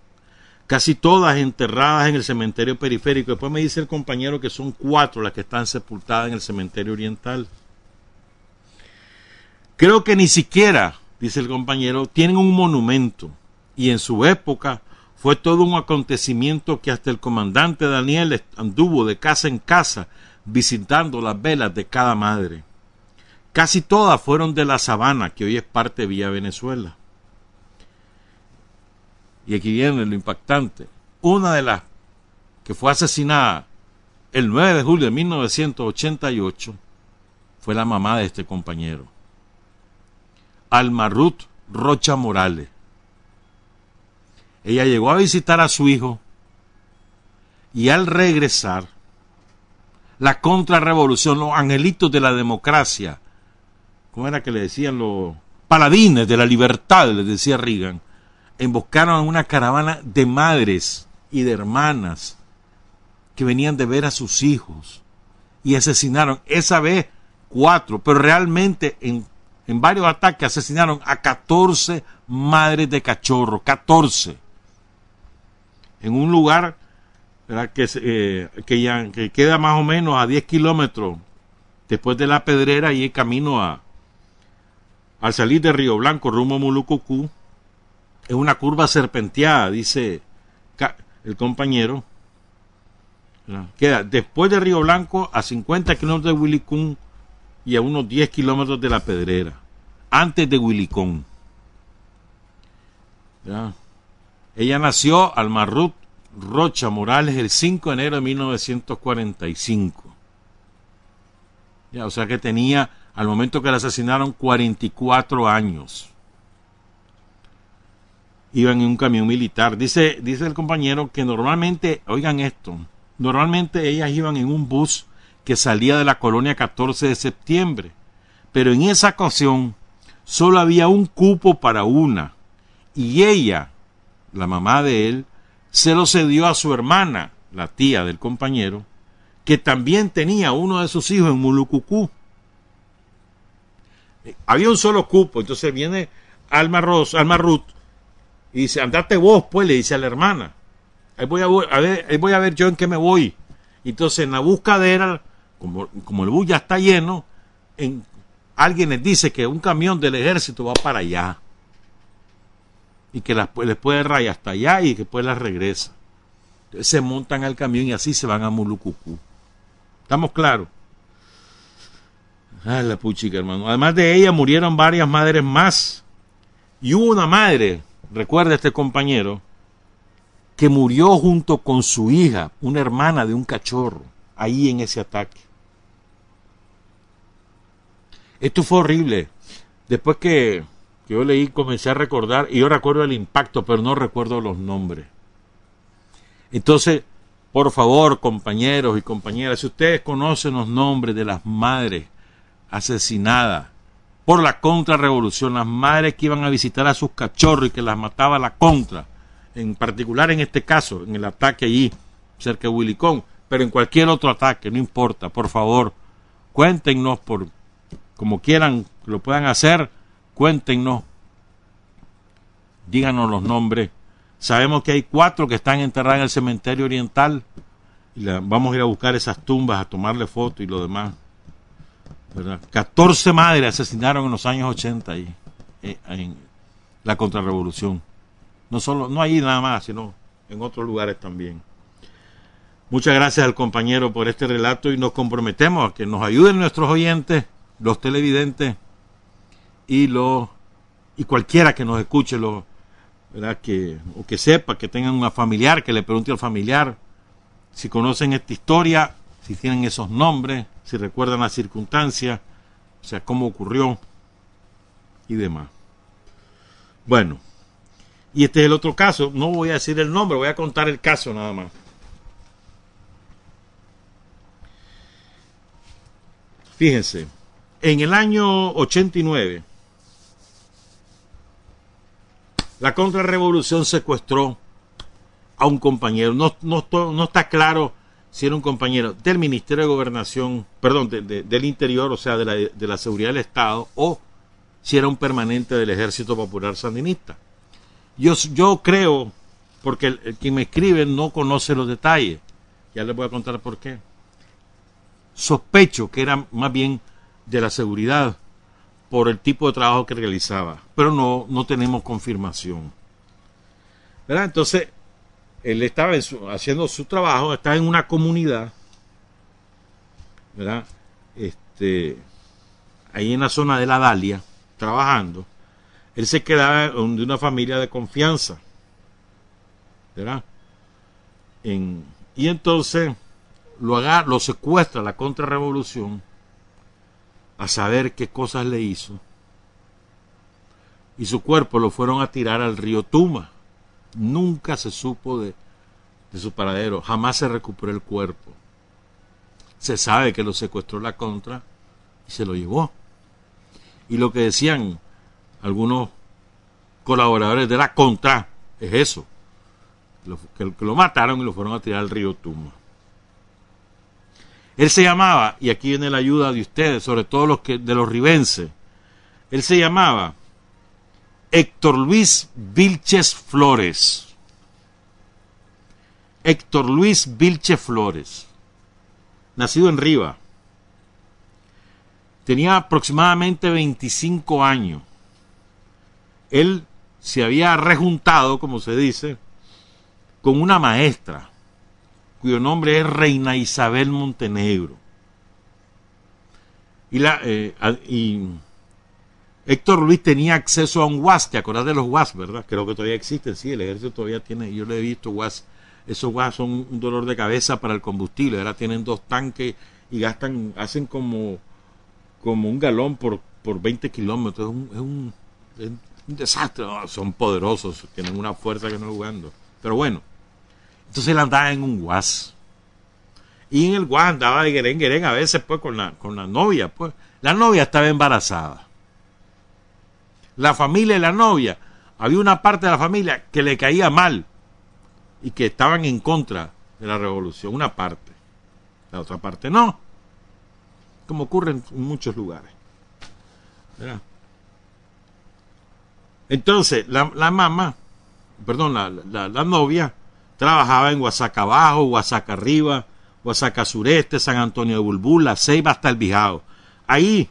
casi todas enterradas en el cementerio periférico. Después me dice el compañero que son cuatro las que están sepultadas en el cementerio oriental. Creo que ni siquiera, dice el compañero, tienen un monumento. Y en su época fue todo un acontecimiento que hasta el comandante Daniel anduvo de casa en casa visitando las velas de cada madre. Casi todas fueron de la sabana, que hoy es parte de Villa Venezuela. Y aquí viene lo impactante. Una de las que fue asesinada el 9 de julio de 1988 fue la mamá de este compañero, Alma Ruth Rocha Morales. Ella llegó a visitar a su hijo y al regresar, la contrarrevolución, los angelitos de la democracia, ¿cómo era que le decían los paladines de la libertad? le decía Reagan, emboscaron a una caravana de madres y de hermanas que venían de ver a sus hijos y asesinaron esa vez cuatro, pero realmente en, en varios ataques asesinaron a 14 madres de cachorro, 14 en un lugar que, eh, que, queda más o menos a 10 kilómetros después de la pedrera y el camino a al salir de Río Blanco rumbo a Mulucucú es una curva serpenteada dice el compañero queda después de Río Blanco a 50 kilómetros de Willicún y a unos 10 kilómetros de la pedrera antes de Willicón ella nació al Marrut Rocha Morales el 5 de enero de 1945. Ya, o sea que tenía, al momento que la asesinaron, 44 años. Iban en un camión militar. Dice, dice el compañero que normalmente, oigan esto, normalmente ellas iban en un bus que salía de la colonia 14 de septiembre. Pero en esa ocasión solo había un cupo para una. Y ella, la mamá de él, se lo cedió a su hermana, la tía del compañero, que también tenía uno de sus hijos en Mulucucú. Eh, había un solo cupo, entonces viene Alma, Ros, Alma Ruth y dice, andate vos, pues, le dice a la hermana. Ahí voy a, ver, voy a ver yo en qué me voy. Entonces, en la buscadera, como, como el bus ya está lleno, en, alguien les dice que un camión del ejército va para allá y que las, les puede rayar hasta allá y que después las regresa. Entonces se montan al camión y así se van a Mulucucú. ¿Estamos claros? Ah, la puchica, hermano. Además de ella murieron varias madres más. Y hubo una madre, recuerda este compañero, que murió junto con su hija, una hermana de un cachorro, ahí en ese ataque. Esto fue horrible. Después que yo leí, comencé a recordar, y yo recuerdo el impacto, pero no recuerdo los nombres. Entonces, por favor, compañeros y compañeras, si ustedes conocen los nombres de las madres asesinadas por la contrarrevolución, las madres que iban a visitar a sus cachorros y que las mataba la contra, en particular en este caso, en el ataque allí, cerca de Willicón, pero en cualquier otro ataque, no importa, por favor, cuéntenos por como quieran lo puedan hacer, cuéntenos, díganos los nombres. Sabemos que hay cuatro que están enterradas en el cementerio oriental. Y vamos a ir a buscar esas tumbas, a tomarle fotos y lo demás. ¿Verdad? 14 madres asesinaron en los años 80 ahí, eh, en la contrarrevolución. No solo, no ahí nada más, sino en otros lugares también. Muchas gracias al compañero por este relato y nos comprometemos a que nos ayuden nuestros oyentes, los televidentes, y los y cualquiera que nos escuche lo ¿verdad? que o que sepa que tengan una familiar que le pregunte al familiar si conocen esta historia si tienen esos nombres si recuerdan las circunstancias o sea cómo ocurrió y demás bueno y este es el otro caso no voy a decir el nombre voy a contar el caso nada más fíjense en el año 89 La contrarrevolución secuestró a un compañero. No, no, está claro si era un compañero del Ministerio de Gobernación, perdón, del Interior, o sea, de la, de la Seguridad del Estado, o si era un permanente del Ejército Popular Sandinista. Yo, yo creo, porque el, el, quien me escribe no conoce los detalles, ya les voy a contar por qué. Sospecho que era más bien de la seguridad, por el tipo de trabajo que realizaba, pero no, no tenemos confirmación. ¿Verdad? Entonces, él estaba haciendo su trabajo, estaba en una comunidad, ¿verdad? Este, ahí en la zona de la Dalia, trabajando. Él se quedaba de una familia de confianza, ¿verdad? y entonces lo, haga, lo secuestra la contrarrevolución a saber qué cosas le hizo. Y su cuerpo lo fueron a tirar al río Tuma. Nunca se supo de, su paradero, jamás se recuperó el cuerpo. Se sabe que lo secuestró la contra y se lo llevó. Y lo que decían algunos colaboradores de la contra es eso, que, que lo mataron y lo fueron a tirar al río Tuma. Él se llamaba, y aquí viene la ayuda de ustedes, sobre todo los que, de los ribenses, él se llamaba Héctor Luis Vilches Flores. Héctor Luis Vilches Flores, nacido en Riva. Tenía aproximadamente 25 años. Él se había rejuntado, como se dice, con una maestra cuyo nombre es Reina Isabel Montenegro. Y, la, eh, y Héctor Luis tenía acceso a un WAS, ¿te acordás de los WAS, verdad? Creo que todavía existen, sí, el ejército todavía tiene, yo lo he visto, WAS. Esos WAS son un dolor de cabeza para el combustible, ahora tienen dos tanques y gastan, hacen como, como un galón por, por 20 kilómetros, es un, es un, desastre, son poderosos, tienen una fuerza que no jugando. Pero bueno, entonces él andaba en un guas. Y en el guas andaba de guerén, guerén a veces pues con la, con la novia. Pues. La novia estaba embarazada. La familia de la novia, había una parte de la familia que le caía mal y que estaban en contra de la revolución, una parte. La otra parte no. Como ocurre en muchos lugares. Entonces, la, la mamá, perdón, la, la, novia, Trabajaba en Huasaca Abajo, Huasaca Arriba, Huasaca Sureste, San Antonio de Bulbul, La Ceiba hasta el Bijao. Ahí,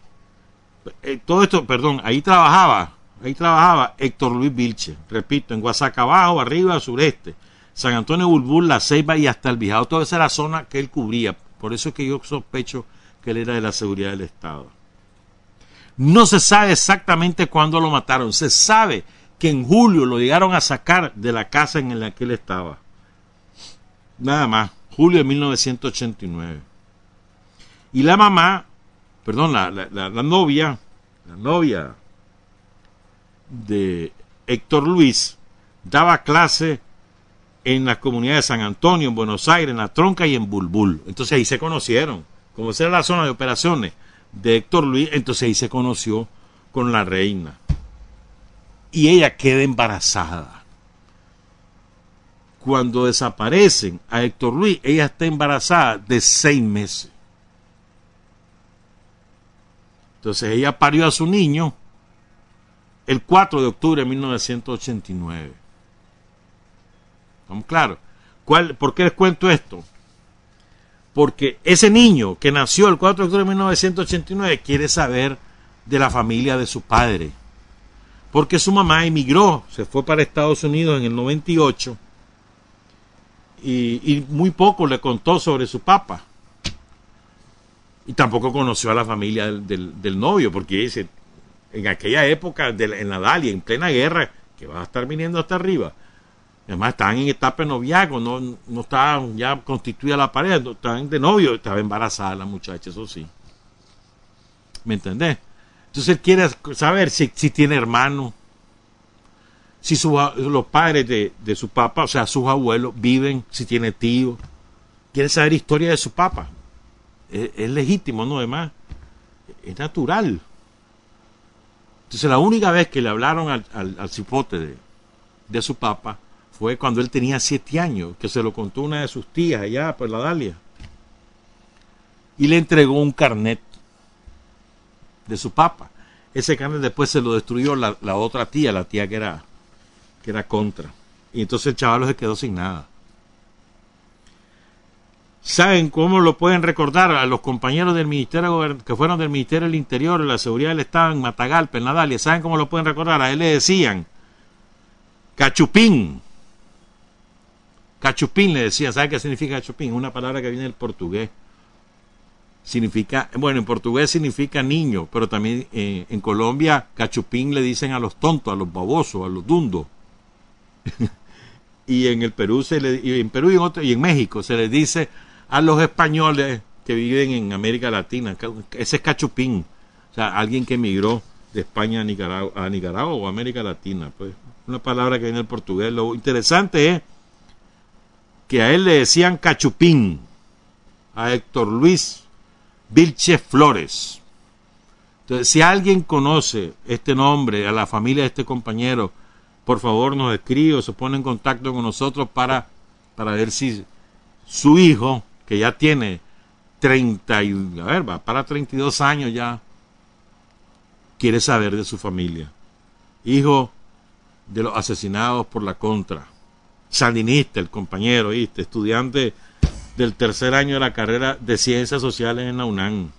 eh, todo esto, perdón, ahí trabajaba, ahí trabajaba Héctor Luis Vilche, repito, en Huasaca Abajo, Arriba, Sureste, San Antonio Bulbul, La Ceiba y hasta el Bijao. Toda esa era la zona que él cubría. Por eso es que yo sospecho que él era de la seguridad del Estado. No se sabe exactamente cuándo lo mataron. Se sabe que en julio lo llegaron a sacar de la casa en la que él estaba. Nada más, julio de 1989. Y la mamá, perdón, la, la, novia, la novia de Héctor Luis, daba clase en las comunidades de San Antonio, en Buenos Aires, en La Tronca y en Bulbul. Entonces ahí se conocieron. Como era la zona de operaciones de Héctor Luis, entonces ahí se conoció con la reina. Y ella queda embarazada cuando desaparecen a Héctor Luis, ella está embarazada de seis meses. Entonces ella parió a su niño el 4 de octubre de 1989. ¿Estamos claros? ¿Cuál, ¿Por qué les cuento esto? Porque ese niño que nació el 4 de octubre de 1989 quiere saber de la familia de su padre. Porque su mamá emigró, se fue para Estados Unidos en el 98 y, muy poco le contó sobre su papá. Y tampoco conoció a la familia del, novio, porque dice, en aquella época, en la Dalia, en plena guerra, que va a estar viniendo hasta arriba, además estaban en etapa de noviazgo, no, no estaban ya constituida la pareja, estaban de novio, estaba embarazada la muchacha, eso sí. ¿Me entendés? Entonces él quiere saber si, tiene hermano, si los padres de, de, su papá, o sea, sus abuelos, viven, si tiene tío, quiere saber historia de su papá. Es, legítimo, ¿no? Además, es natural. Entonces, la única vez que le hablaron al, al, cipote de, de, su papá fue cuando él tenía siete años, que se lo contó una de sus tías allá por la Dalia. Y le entregó un carnet de su papá. Ese carnet después se lo destruyó la, la otra tía, la tía que era que era contra. Y entonces el chaval se quedó sin nada. ¿Saben cómo lo pueden recordar a los compañeros del Ministerio que fueron del Ministerio del Interior, la Seguridad del Estado en Matagalpa, en Nadalia? ¿Saben cómo lo pueden recordar? A él le decían cachupín. Cachupín le decían. ¿Saben qué significa cachupín? Una palabra que viene del portugués. Significa, bueno, en portugués significa niño, pero también eh, en Colombia cachupín le dicen a los tontos, a los babosos, a los dundos. y en el Perú se le, y en Perú y en, otro, y en México se les dice a los españoles que viven en América Latina. Ese es cachupín. O sea, alguien que emigró de España a Nicaragua, a Nicaragua o América Latina. Pues una palabra que viene del portugués. Lo interesante es que a él le decían cachupín, a Héctor Luis Vilche Flores. Entonces, si alguien conoce este nombre, a la familia de este compañero, por favor nos escribe o se pone en contacto con nosotros para, para ver si su hijo que ya tiene 30, y, a ver, va para 32 años ya, quiere saber de su familia. Hijo de los asesinados por la contra. Sandinista, el compañero, ¿viste? estudiante del tercer año de la carrera de Ciencias Sociales en la UNAM.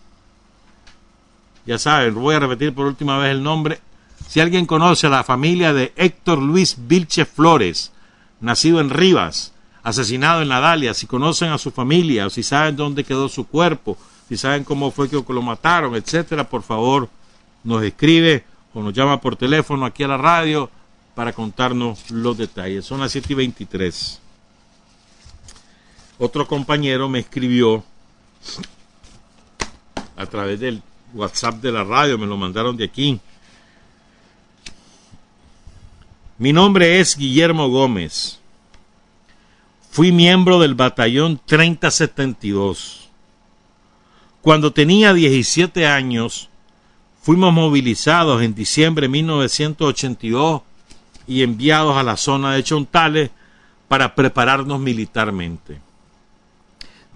Ya saben, voy a repetir por última vez el nombre. Si alguien conoce a la familia de Héctor Luis Vilche Flores, nacido en Rivas, asesinado en la Dalia, si conocen a su familia, si saben dónde quedó su cuerpo, si saben cómo fue que lo mataron, etcétera, por favor, nos escribe o nos llama por teléfono aquí a la radio para contarnos los detalles. Son las 7 y 23. Otro compañero me escribió a través del WhatsApp de la radio, me lo mandaron de aquí. Mi nombre es Guillermo Gómez. Fui miembro del batallón 3072. Cuando tenía 17 años, fuimos movilizados en diciembre de 1982 y enviados a la zona de Chontales para prepararnos militarmente.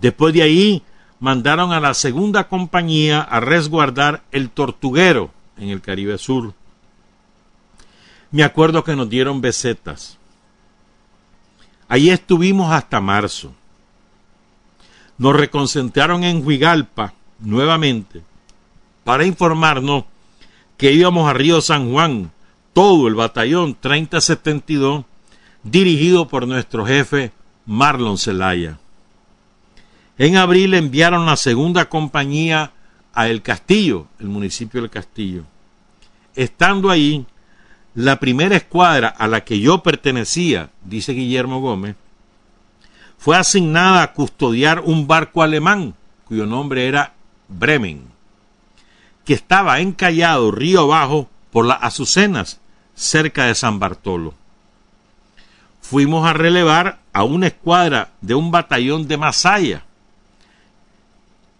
Después de ahí, mandaron a la segunda compañía a resguardar el Tortuguero en el Caribe Sur. Me acuerdo que nos dieron besetas Allí estuvimos hasta marzo. Nos reconcentraron en Huigalpa nuevamente para informarnos que íbamos a Río San Juan, todo el batallón 3072, dirigido por nuestro jefe Marlon Zelaya. En abril enviaron la segunda compañía a El Castillo, el municipio del Castillo. Estando ahí, la primera escuadra a la que yo pertenecía, dice Guillermo Gómez, fue asignada a custodiar un barco alemán, cuyo nombre era Bremen, que estaba encallado río abajo por las Azucenas, cerca de San Bartolo. Fuimos a relevar a una escuadra de un batallón de Masaya,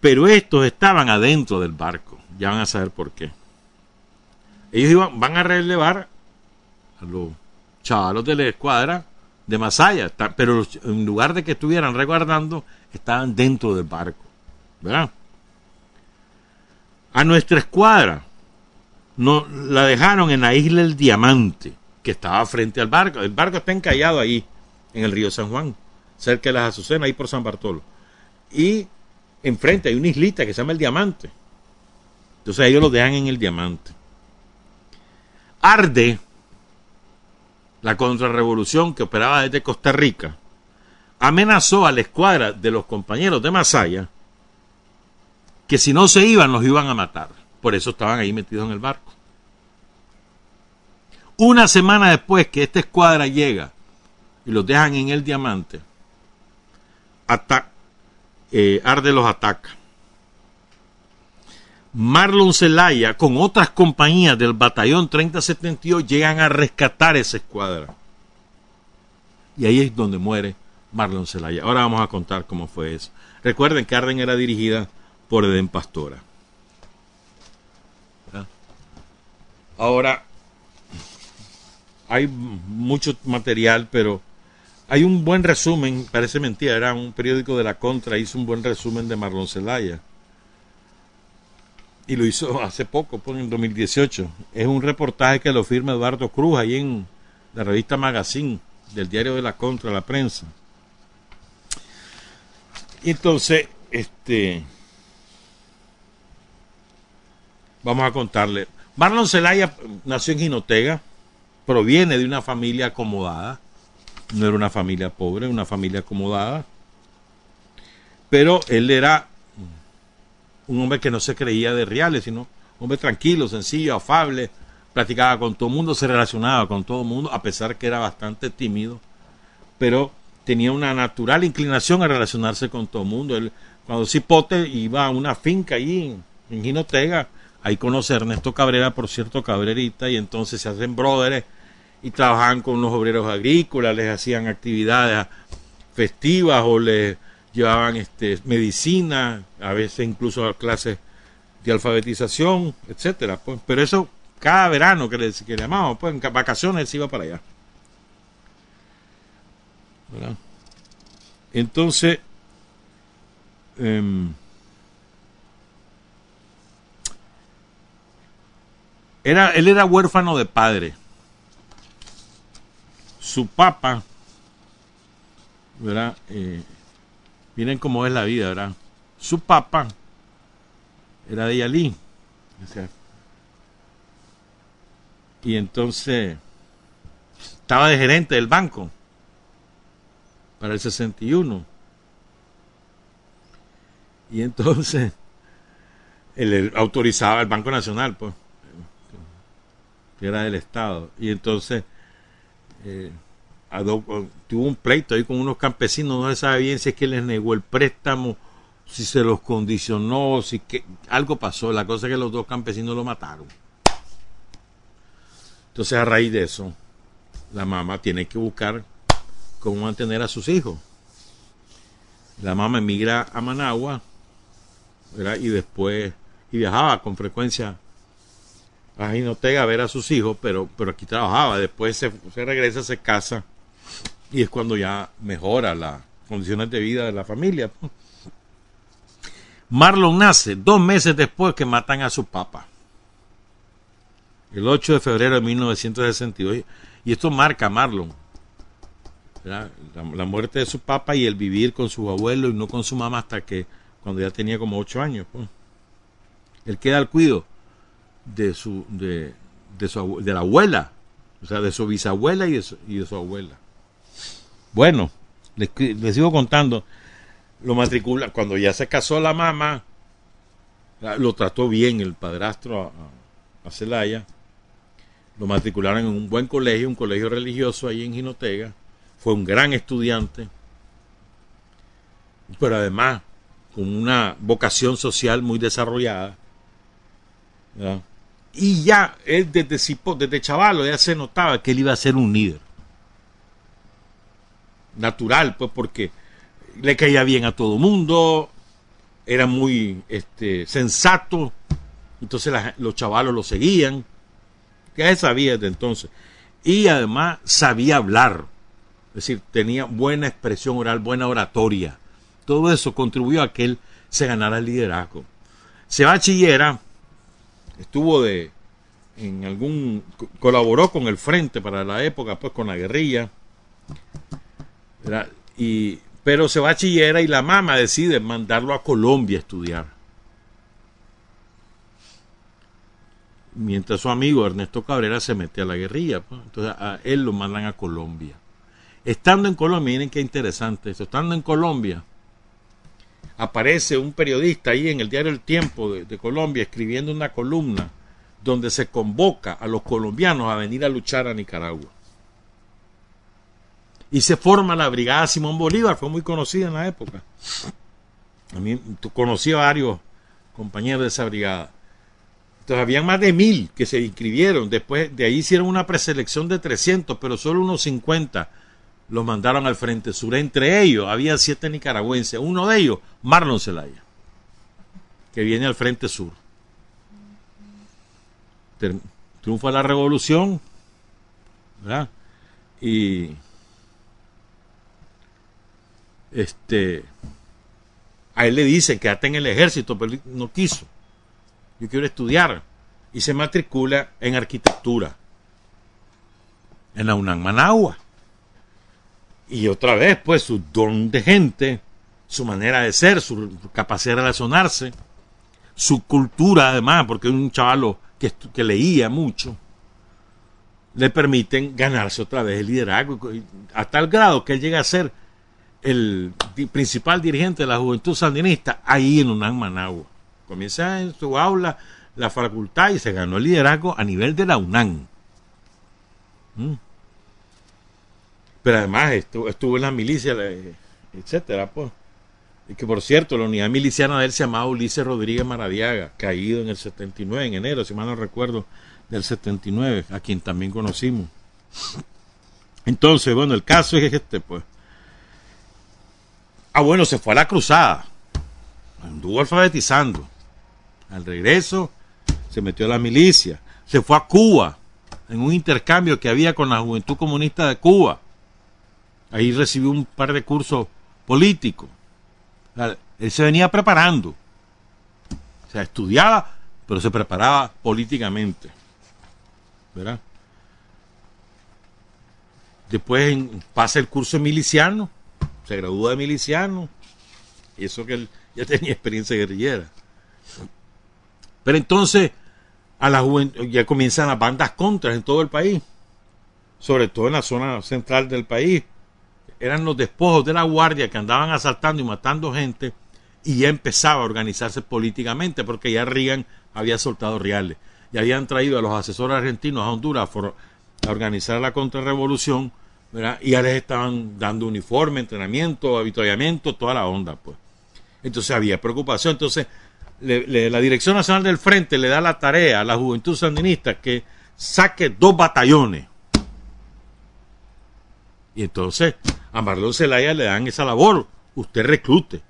pero estos estaban adentro del barco, ya van a saber por qué. Ellos iban, van a relevar los chavalos de la escuadra de Masaya, pero en lugar de que estuvieran resguardando, estaban dentro del barco. ¿Verdad? A nuestra escuadra no, la dejaron en la isla El Diamante, que estaba frente al barco. El barco está encallado ahí, en el río San Juan, cerca de las Azucenas, ahí por San Bartolo. Y enfrente hay una islita que se llama El Diamante. Entonces ellos lo dejan en El Diamante. Arde la contrarrevolución que operaba desde Costa Rica, amenazó a la escuadra de los compañeros de Masaya que si no se iban los iban a matar. Por eso estaban ahí metidos en el barco. Una semana después que esta escuadra llega y los dejan en el diamante, eh, Arde los ataca. Marlon Zelaya con otras compañías del batallón 3072 llegan a rescatar esa escuadra. Y ahí es donde muere Marlon Zelaya. Ahora vamos a contar cómo fue eso. Recuerden que Arden era dirigida por Eden Pastora. Ahora, hay mucho material, pero hay un buen resumen, parece mentira, era un periódico de la Contra, hizo un buen resumen de Marlon Zelaya y lo hizo hace poco, pues, en 2018. Es un reportaje que lo firma Eduardo Cruz ahí en la revista Magazine del diario de la Contra, la prensa. Y entonces, este, vamos a contarle. Marlon Zelaya nació en Ginotega, proviene de una familia acomodada, no era una familia pobre, una familia acomodada, pero él era un hombre que no se creía de reales, sino un hombre tranquilo, sencillo, afable, platicaba con todo el mundo, se relacionaba con todo el mundo, a pesar que era bastante tímido, pero tenía una natural inclinación a relacionarse con todo el mundo. Él, cuando Cipote iba a una finca allí en, Ginotega, ahí conoce a Ernesto Cabrera, por cierto, Cabrerita, y entonces se hacen brothers y trabajaban con los obreros agrícolas, les hacían actividades festivas o les llevaban este, medicina, a veces incluso clases de alfabetización, etcétera. Pues, pero eso cada verano que le, que le llamamos, pues en vacaciones se iba para allá. Entonces, em, era, él era huérfano de padre. Su papá, ¿verdad? Eh, miren cómo es la vida, ¿verdad? Su papá era de Yalí. y entonces estaba de gerente del banco para el 61. Y entonces él autorizaba el Banco Nacional, pues, que era del Estado. Y entonces eh, tuvo un pleito ahí con unos campesinos, no se sabe bien si es que les negó el préstamo, si se los condicionó, si que algo pasó. La cosa es que los dos campesinos lo mataron. Entonces a raíz de eso, la mamá tiene que buscar cómo mantener a sus hijos. La mamá emigra a Managua y después y viajaba con frecuencia a Jinotega a ver a sus hijos, pero, pero aquí trabajaba. Después se regresa, se casa y es cuando ya mejora las condiciones de vida de la familia. Marlon nace dos meses después que matan a su papá. El 8 de febrero de 1962. Y esto marca a Marlon la, muerte de su papá y el vivir con su abuelo y no con su mamá hasta que cuando ya tenía como ocho años. Pues. Él queda al cuido de su, de, de, su, de la abuela, o sea, de su bisabuela y de su, y de su abuela. Bueno, les, sigo contando. Lo matricula, cuando ya se casó la mamá, lo trató bien el padrastro a, Celaya. Lo matricularon en un buen colegio, un colegio religioso ahí en Ginotega fue un gran estudiante, pero además con una vocación social muy desarrollada. Y ya él desde, desde chavalo ya se notaba que él iba a ser un líder. Natural, pues porque le caía bien a todo mundo, era muy este, sensato, entonces los chavalos lo seguían, él sabía desde entonces. Y además sabía hablar, es decir, tenía buena expresión oral, buena oratoria. Todo eso contribuyó a que él se ganara el liderazgo. Se bachillera, estuvo de, en algún, colaboró con el frente para la época, pues con la guerrilla, y, pero se bachillera y la mamá decide mandarlo a Colombia a estudiar. Mientras su amigo Ernesto Cabrera se mete a la guerrilla, pues, entonces a él lo mandan a Colombia. Estando en Colombia, miren qué interesante eso, estando en Colombia, aparece un periodista ahí en el diario El Tiempo de, Colombia escribiendo una columna donde se convoca a los colombianos a venir a luchar a Nicaragua. Y se forma la Brigada Simón Bolívar, fue muy conocida en la época. A mí conocí a varios compañeros de esa brigada. Entonces habían más de mil que se inscribieron. Después de ahí hicieron una preselección de 300, pero solo unos 50 los mandaron al Frente Sur. Entre ellos había siete nicaragüenses, uno de ellos, Marlon Zelaya, que viene al Frente Sur. Triunfa la revolución, ¿verdad? Y este a él le dicen quédate en el ejército, pero no quiso. Yo quiero estudiar. Y se matricula en arquitectura en la UNAM Managua. Y otra vez, pues, su don de gente su manera de ser, su capacidad de relacionarse, su cultura además, porque es un chavalo que, que leía mucho, le permiten ganarse otra vez el liderazgo, a tal grado que él llega a ser el principal dirigente de la juventud sandinista ahí en UNAM Managua. Comienza en su aula la facultad y se ganó el liderazgo a nivel de la UNAM. ¿Mm? Pero además estuvo, estuvo en la milicia, etcétera, pues. Y que por cierto, la unidad miliciana de él se llamaba Ulises Rodríguez Maradiaga, caído en el 79, en enero, si mal no recuerdo, del 79, a quien también conocimos. Entonces, bueno, el caso es este, pues. Ah, bueno, se fue a la cruzada. Anduvo alfabetizando. Al regreso, se metió a la milicia. Se fue a Cuba, en un intercambio que había con la Juventud Comunista de Cuba. Ahí recibió un par de cursos políticos. Él se venía preparando. O sea, estudiaba, pero se preparaba políticamente. ¿Verdad? Después pasa el curso miliciano, se gradúa de miliciano, y eso que él ya tenía experiencia guerrillera. Pero entonces, a la ya comienzan las bandas contras en todo el país, sobre todo en la zona central del país. Eran los despojos de la guardia que andaban asaltando y matando gente, y ya empezaba a organizarse políticamente, porque ya Reagan había soltado reales, y habían traído a los asesores argentinos a Honduras a organizar la contrarrevolución, y ya les estaban dando uniforme, entrenamiento, avituallamiento, toda la onda, pues. Entonces había preocupación. Entonces, la Dirección Nacional del Frente le da la tarea a la juventud sandinista que saque dos batallones. Y entonces a Marlon Zelaya le dan esa labor. Usted reclute.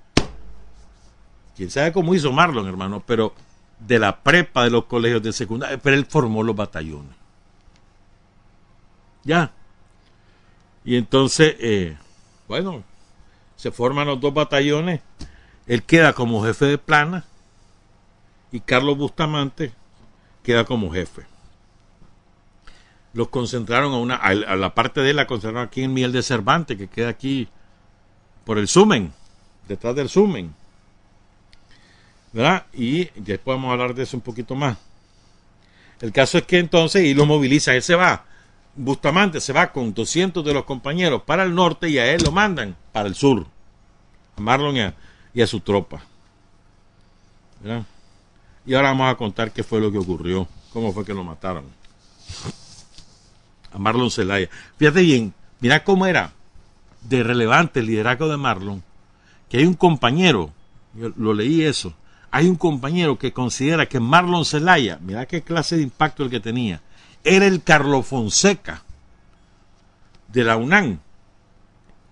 Quién sabe cómo hizo Marlon, hermano, pero de la prepa, de los colegios de secundaria, pero él formó los batallones. Ya. Y entonces, eh, bueno, se forman los dos batallones. Él queda como jefe de plana y Carlos Bustamante queda como jefe. Los concentraron a una, a la parte de él la concentraron aquí en Miel de Cervantes, que queda aquí por el Sumen, detrás del Sumen. ¿Verdad? Y después vamos a hablar de eso un poquito más. El caso es que entonces, y lo moviliza, él se va. Bustamante se va con 200 de los compañeros para el norte y a él lo mandan para el sur. A Marlon y a, su tropa. Y ahora vamos a contar qué fue lo que ocurrió, cómo fue que lo mataron. A Marlon Zelaya. Fíjate bien, mira cómo era de relevante el liderazgo de Marlon, que hay un compañero, yo lo leí eso, hay un compañero que considera que Marlon Zelaya, mira qué clase de impacto el que tenía, era el Carlos Fonseca de la UNAM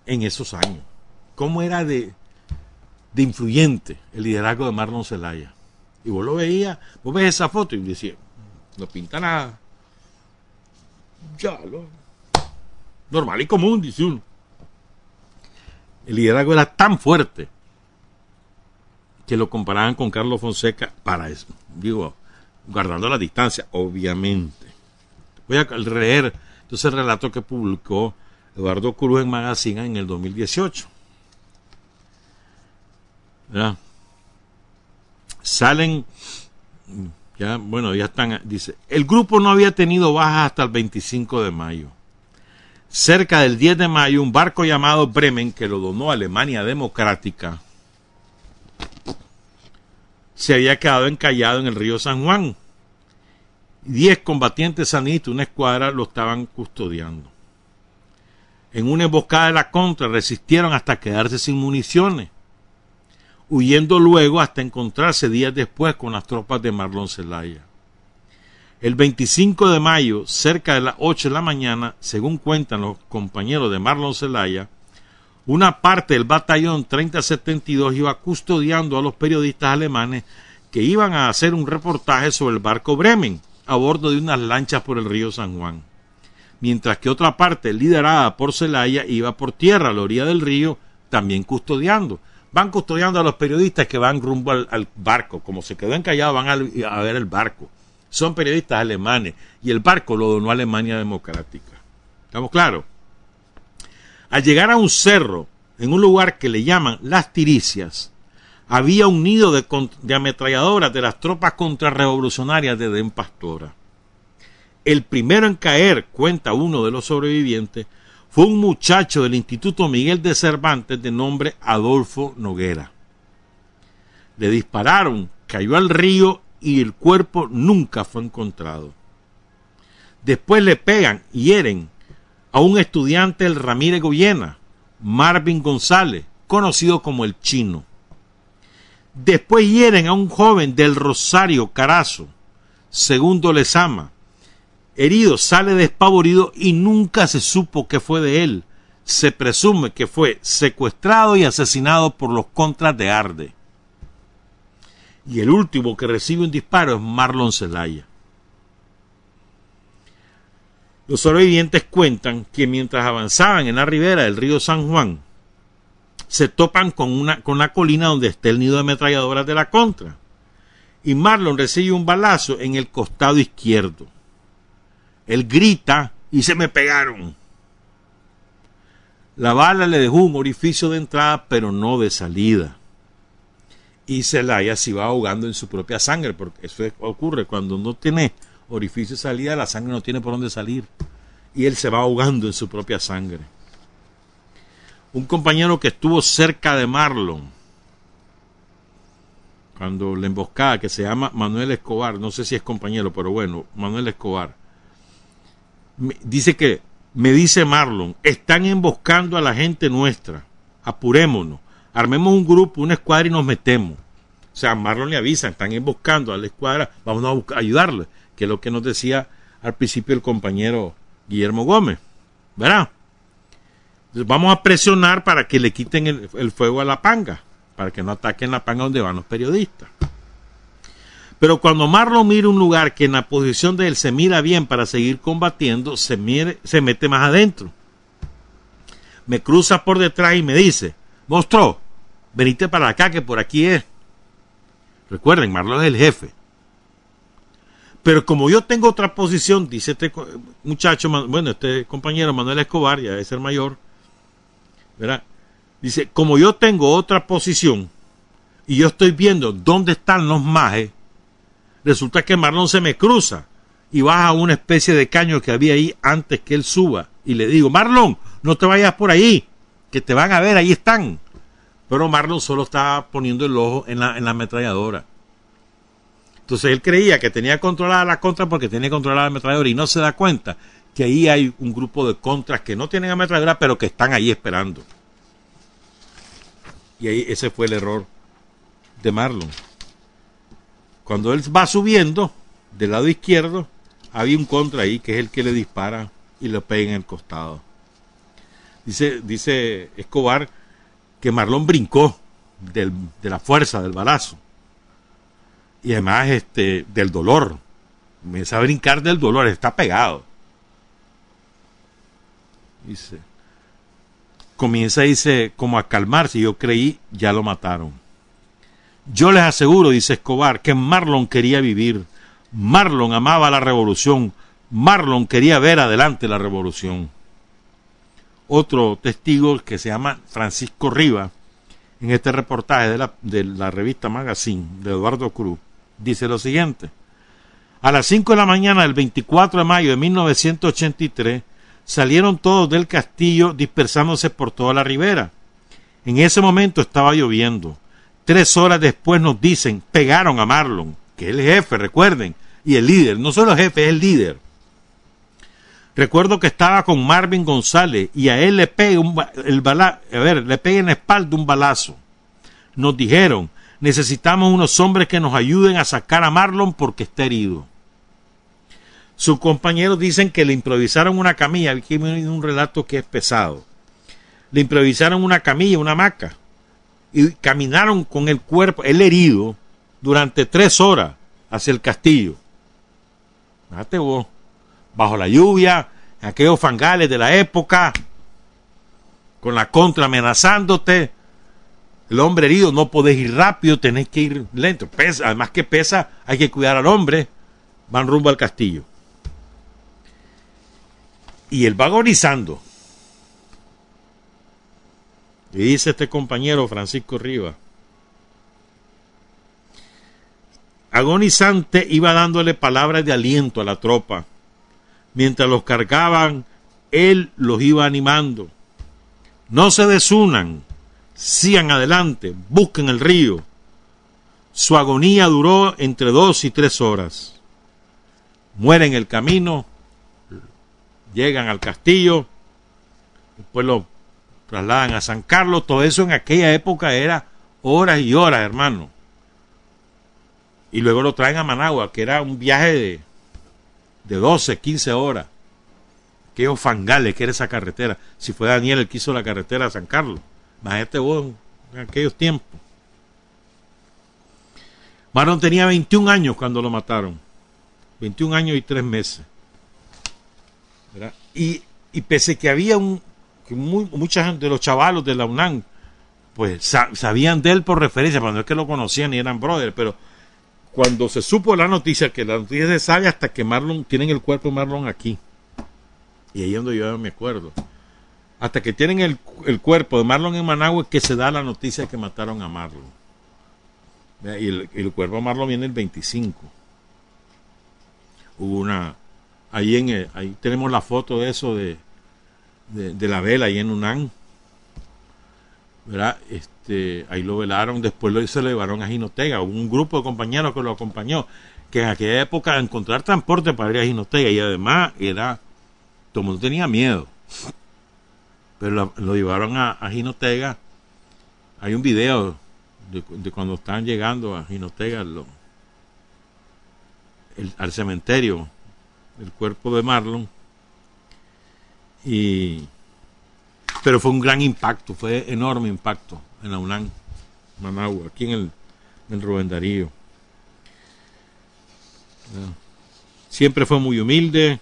en esos años. ¿Cómo era de, de influyente el liderazgo de Marlon Zelaya? Y vos lo veías, vos ves esa foto y decías, no pinta nada. Ya, lo, normal y común, dice uno. El liderazgo era tan fuerte que lo comparaban con Carlos Fonseca para eso. Digo, guardando la distancia, obviamente. Voy a leer entonces el relato que publicó Eduardo Cruz en Magazine en el 2018. ¿Verdad? salen, ya, bueno, ya están, dice, el grupo no había tenido bajas hasta el 25 de mayo. Cerca del 10 de mayo, un barco llamado Bremen, que lo donó Alemania Democrática, se había quedado encallado en el río San Juan. Diez combatientes sanistas, una escuadra, lo estaban custodiando. En una emboscada de la contra resistieron hasta quedarse sin municiones huyendo luego hasta encontrarse días después con las tropas de Marlon Zelaya. El 25 de mayo, cerca de las 8 de la mañana, según cuentan los compañeros de Marlon Zelaya, una parte del batallón 3072 iba custodiando a los periodistas alemanes que iban a hacer un reportaje sobre el barco Bremen a bordo de unas lanchas por el río San Juan, mientras que otra parte, liderada por Zelaya, iba por tierra a la orilla del río, también custodiando van custodiando a los periodistas que van rumbo al, barco. Como se quedó encallado, van a, ver el barco. Son periodistas alemanes y el barco lo donó a Alemania Democrática. ¿Estamos claros? Al llegar a un cerro en un lugar que le llaman Las Tiricias, había un nido de, ametralladoras de las tropas contrarrevolucionarias de Den Pastora. El primero en caer, cuenta uno de los sobrevivientes, fue un muchacho del Instituto Miguel de Cervantes de nombre Adolfo Noguera. Le dispararon, cayó al río y el cuerpo nunca fue encontrado. Después le pegan, hieren a un estudiante del Ramírez Goyena, Marvin González, conocido como el chino. Después hieren a un joven del Rosario Carazo, segundo Lezama. Herido sale despavorido y nunca se supo qué fue de él. Se presume que fue secuestrado y asesinado por los contras de Arde. Y el último que recibe un disparo es Marlon Zelaya. Los sobrevivientes cuentan que mientras avanzaban en la ribera del río San Juan, se topan con una, con una colina donde está el nido de ametralladoras de la contra. Y Marlon recibe un balazo en el costado izquierdo. Él grita y se me pegaron. La bala le dejó un orificio de entrada, pero no de salida. Y Celaya se va ahogando en su propia sangre, porque eso ocurre cuando no tiene orificio de salida, la sangre no tiene por dónde salir. Y él se va ahogando en su propia sangre. Un compañero que estuvo cerca de Marlon, cuando le emboscaba, que se llama Manuel Escobar, no sé si es compañero, pero bueno, Manuel Escobar, dice que, me dice Marlon, están emboscando a la gente nuestra, apurémonos, armemos un grupo, una escuadra y nos metemos. O sea, Marlon le avisa, están emboscando a la escuadra, vamos a buscar, ayudarle que es lo que nos decía al principio el compañero Guillermo Gómez. ¿Verdad? Vamos a presionar para que le quiten el, fuego a la panga, para que no ataquen la panga donde van los periodistas. Pero cuando Marlon mira un lugar que en la posición de él se mira bien para seguir combatiendo, se, se mete más adentro. Me cruza por detrás y me dice, monstruo, venite para acá que por aquí es. Recuerden, Marlon es el jefe. Pero como yo tengo otra posición, dice este muchacho, bueno, este compañero Manuel Escobar, ya es el mayor, Dice, como yo tengo otra posición y yo estoy viendo dónde están los majes, resulta que Marlon se me cruza y baja una especie de caño que había ahí antes que él suba. Y le digo, Marlon, no te vayas por ahí, que te van a ver, ahí están. Pero Marlon solo estaba poniendo el ojo en la, en la ametralladora. Entonces él creía que tenía controlada la contra porque tenía controlada la ametralladora y no se da cuenta que ahí hay un grupo de contras que no tienen ametralladora pero que están ahí esperando. Y ahí ese fue el error de Marlon. Cuando él va subiendo del lado izquierdo, había un contra ahí que es el que le dispara y le pega en el costado. Dice, dice Escobar que Marlon brincó de la fuerza del balazo y además este del dolor. Me a brincar del dolor, está pegado. Dice, comienza, dice, como a calmarse. Yo creí, ya lo mataron. Yo les aseguro, dice Escobar, que Marlon quería vivir. Marlon amaba la revolución. Marlon quería ver adelante la revolución. Otro testigo que se llama Francisco Riva, en este reportaje de la, de la revista Magazine de Eduardo Cruz, dice lo siguiente. A las 5 de la mañana del 24 de mayo de 1983 salieron todos del castillo dispersándose por toda la ribera. En ese momento estaba lloviendo. Tres horas después nos dicen, pegaron a Marlon, que es el jefe, recuerden, y el líder, no solo el jefe, es el líder. Recuerdo que estaba con Marvin González y a él le pega un, el bala, a ver, le pega en la espalda un balazo. Nos dijeron, necesitamos unos hombres que nos ayuden a sacar a Marlon porque está herido. Sus compañeros dicen que le improvisaron una camilla, aquí un relato que es pesado. Le improvisaron una camilla, una hamaca, y caminaron con el cuerpo, el herido, durante tres horas hacia el castillo. Fíjate vos, bajo la lluvia, aquellos fangales de la época, con la contra amenazándote, el hombre herido no podés ir rápido, tenés que ir lento. Además que pesa, hay que cuidar al hombre. Van rumbo al castillo. Y él va agonizando. Y dice este compañero Francisco Rivas, agonizante iba dándole palabras de aliento a la tropa. Mientras los cargaban, él los iba animando. No se desunan, sigan adelante, busquen el río. Su agonía duró entre dos y tres horas. Mueren en el camino, llegan al castillo, después lo trasladan a San Carlos, todo eso en aquella época era horas y horas, hermano y luego lo traen a Managua, que era un viaje de, de 12, 15 horas. Qué fangales que era esa carretera. Si fue Daniel el que hizo la carretera a San Carlos. Imagínate vos en aquellos tiempos. Marlon tenía 21 años cuando lo mataron. 21 años y 3 meses. Y, y pese que había un, que mucha gente de los chavalos de la UNAM, pues sabían de él por referencia, no es que lo conocían ni eran brothers, pero cuando se supo la noticia, que la noticia se sabe hasta que Marlon, tienen el cuerpo de Marlon aquí. Y ahí es donde yo me acuerdo. Hasta que tienen el, cuerpo de Marlon en Managua que se da la noticia que mataron a Marlon. Y el, cuerpo de Marlon viene el 25. Hubo una... Ahí, en ahí tenemos la foto de eso de, de, la vela ahí en Unán. ¿verdad? Este, ahí lo velaron, después lo, se lo llevaron a Ginotega, un grupo de compañeros que lo acompañó, que en aquella época encontrar transporte para ir a Ginotega y además era, todo el mundo tenía miedo, pero lo, llevaron a, a, Ginotega, hay un video de, cuando estaban llegando a Ginotega al cementerio, el cuerpo de Marlon, y pero fue un gran impacto, fue enorme impacto en la UNAM, Managua, aquí en el, en Rubén Darío. Siempre fue muy humilde,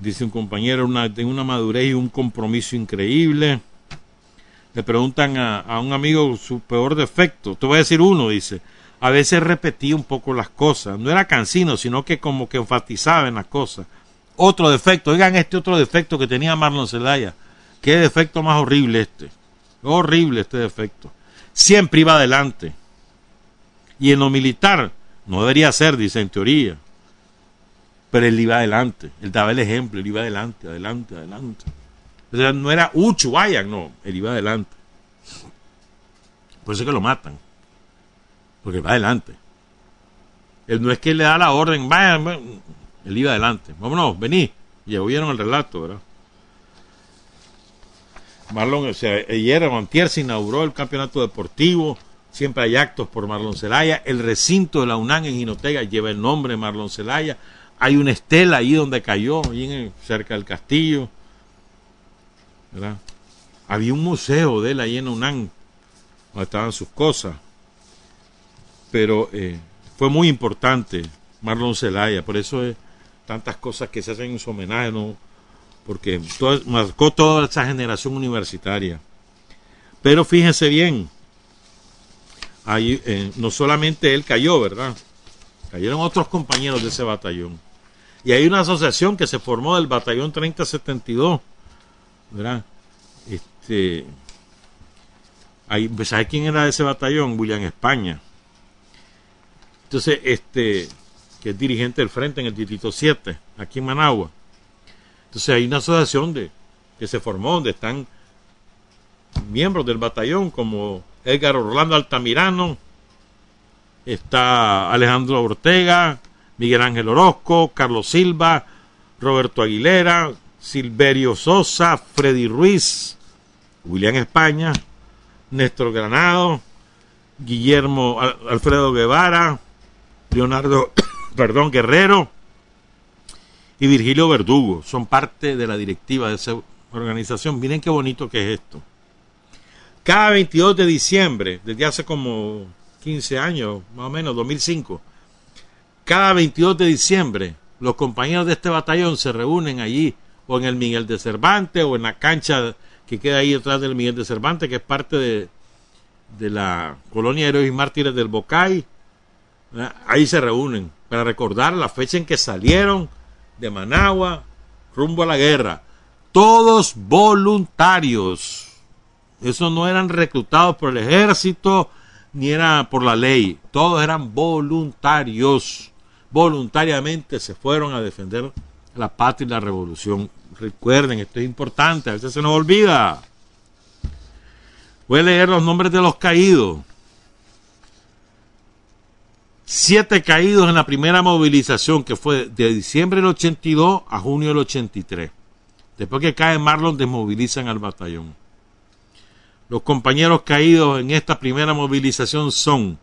dice un compañero, una, de una madurez y un compromiso increíble. Le preguntan a, a, un amigo su peor defecto. Te voy a decir uno, dice. A veces repetía un poco las cosas. No era cansino, sino que como que enfatizaba en las cosas. Otro defecto, oigan este otro defecto que tenía Marlon Zelaya Qué defecto más horrible este. Horrible este defecto. Siempre iba adelante. Y en lo militar, no debería ser, dice en teoría. Pero él iba adelante. Él daba el ejemplo, él iba adelante, adelante, adelante. O sea, no era Ucho, vayan, no. Él iba adelante. Por eso es que lo matan. Porque va adelante. Él no es que le da la orden, vayan, él iba adelante. Vámonos, vení. Y ya oyeron el relato, ¿verdad? Marlon, o sea, ayer Montier se inauguró el campeonato deportivo, siempre hay actos por Marlon Celaya, el recinto de la UNAM en Ginotega lleva el nombre de Marlon Celaya, hay una estela ahí donde cayó, ahí cerca del castillo, ¿verdad? Había un museo de él ahí en UNAM, donde estaban sus cosas, pero eh, fue muy importante Marlon Celaya, por eso es tantas cosas que se hacen en su homenaje, no porque marcó toda esa generación universitaria. Pero fíjense bien, ahí, eh, no solamente él cayó, ¿verdad? Cayeron otros compañeros de ese batallón. Y hay una asociación que se formó del batallón 3072, ¿verdad? Este, ahí, pues, ¿sabe quién era de ese batallón? William España. Entonces, este, que es dirigente del frente en el distrito 7, aquí en Managua. Entonces hay una asociación de, que se formó donde están miembros del batallón como Edgar Orlando Altamirano, está Alejandro Ortega, Miguel Ángel Orozco, Carlos Silva, Roberto Aguilera, Silverio Sosa, Freddy Ruiz, William España, Néstor Granado, Guillermo Alfredo Guevara, Leonardo, perdón, Guerrero, y Virgilio Verdugo son parte de la directiva de esa organización. Miren qué bonito que es esto. Cada 22 de diciembre, desde hace como 15 años, más o menos, 2005, cada 22 de diciembre, los compañeros de este batallón se reúnen allí, o en el Miguel de Cervantes, o en la cancha que queda ahí detrás del Miguel de Cervantes, que es parte de, de la colonia héroes y mártires del Bocay. Ahí se reúnen para recordar la fecha en que salieron de Managua rumbo a la guerra. Todos voluntarios. Esos no eran reclutados por el ejército ni era por la ley. Todos eran voluntarios. Voluntariamente se fueron a defender la patria y la revolución. Recuerden, esto es importante, a veces se nos olvida. Voy a leer los nombres de los caídos. Siete caídos en la primera movilización, que fue de diciembre del 82 a junio del 83. Después que cae Marlon, desmovilizan al batallón. Los compañeros caídos en esta primera movilización son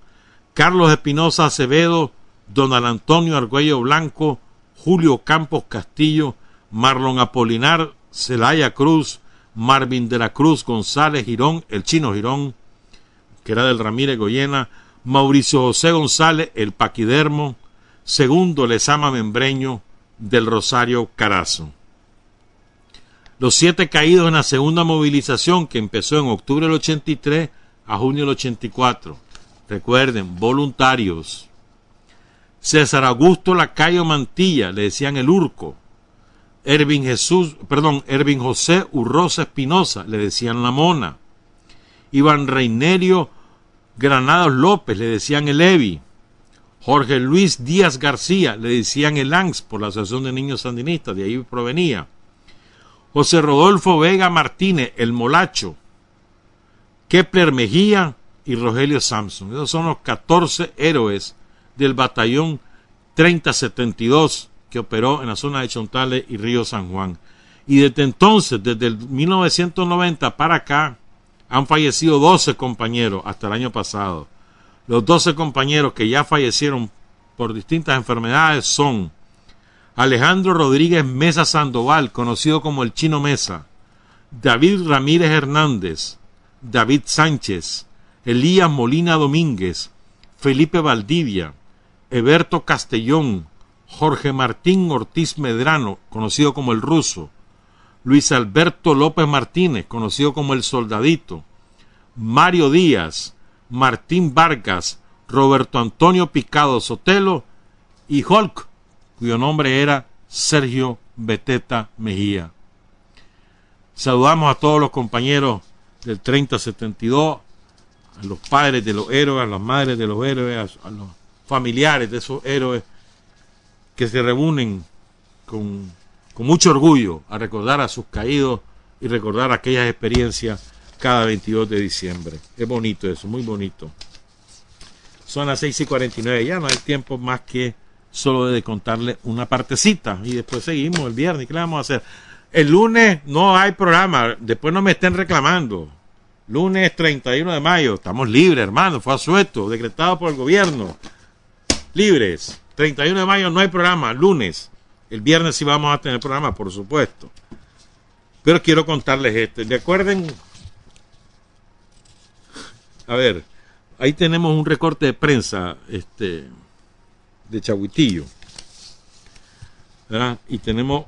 Carlos Espinosa Acevedo, Donald Antonio Argüello Blanco, Julio Campos Castillo, Marlon Apolinar, Celaya Cruz, Marvin de la Cruz González Girón, el chino Girón, que era del Ramírez Goyena, Mauricio José González, el Paquidermo, segundo Lezama Membreño, del Rosario Carazo. Los siete caídos en la segunda movilización que empezó en octubre del 83 a junio del 84. Recuerden, voluntarios. César Augusto Lacayo Mantilla, le decían el Urco. Ervin Jesús, perdón, Ervin José Urrosa Espinosa, le decían la Mona. Iván Reinerio Granados López, le decían el Evi. Jorge Luis Díaz García, le decían el ANS por la Asociación de Niños Sandinistas, de ahí provenía. José Rodolfo Vega Martínez, el Molacho. Kepler Mejía y Rogelio Samson. Esos son los 14 héroes del batallón 3072 que operó en la zona de Chontales y Río San Juan. Y desde entonces, desde el 1990 para acá, han fallecido 12 compañeros hasta el año pasado. Los 12 compañeros que ya fallecieron por distintas enfermedades son Alejandro Rodríguez Mesa Sandoval, conocido como el Chino Mesa, David Ramírez Hernández, David Sánchez, Elías Molina Domínguez, Felipe Valdivia, Eberto Castellón, Jorge Martín Ortiz Medrano, conocido como el ruso, Luis Alberto López Martínez, conocido como el soldadito, Mario Díaz, Martín Vargas, Roberto Antonio Picado Sotelo y Hulk, cuyo nombre era Sergio Beteta Mejía. Saludamos a todos los compañeros del 3072, a los padres de los héroes, a las madres de los héroes, a los familiares de esos héroes que se reúnen con, con mucho orgullo a recordar a sus caídos y recordar aquellas experiencias cada 22 de diciembre. Es bonito eso, muy bonito. Son las 6 y 49, ya no hay tiempo más que solo de contarle una partecita y después seguimos el viernes. ¿Qué le vamos a hacer? El lunes no hay programa, después no me estén reclamando. Lunes 31 de mayo, estamos libres, hermano, fue asueto, decretado por el gobierno. Libres. 31 de mayo no hay programa, lunes. El viernes sí vamos a tener programa, por supuesto. Pero quiero contarles esto. Recuerden, a ver, ahí tenemos un recorte de prensa, este, de Chahuitillo. Y tenemos,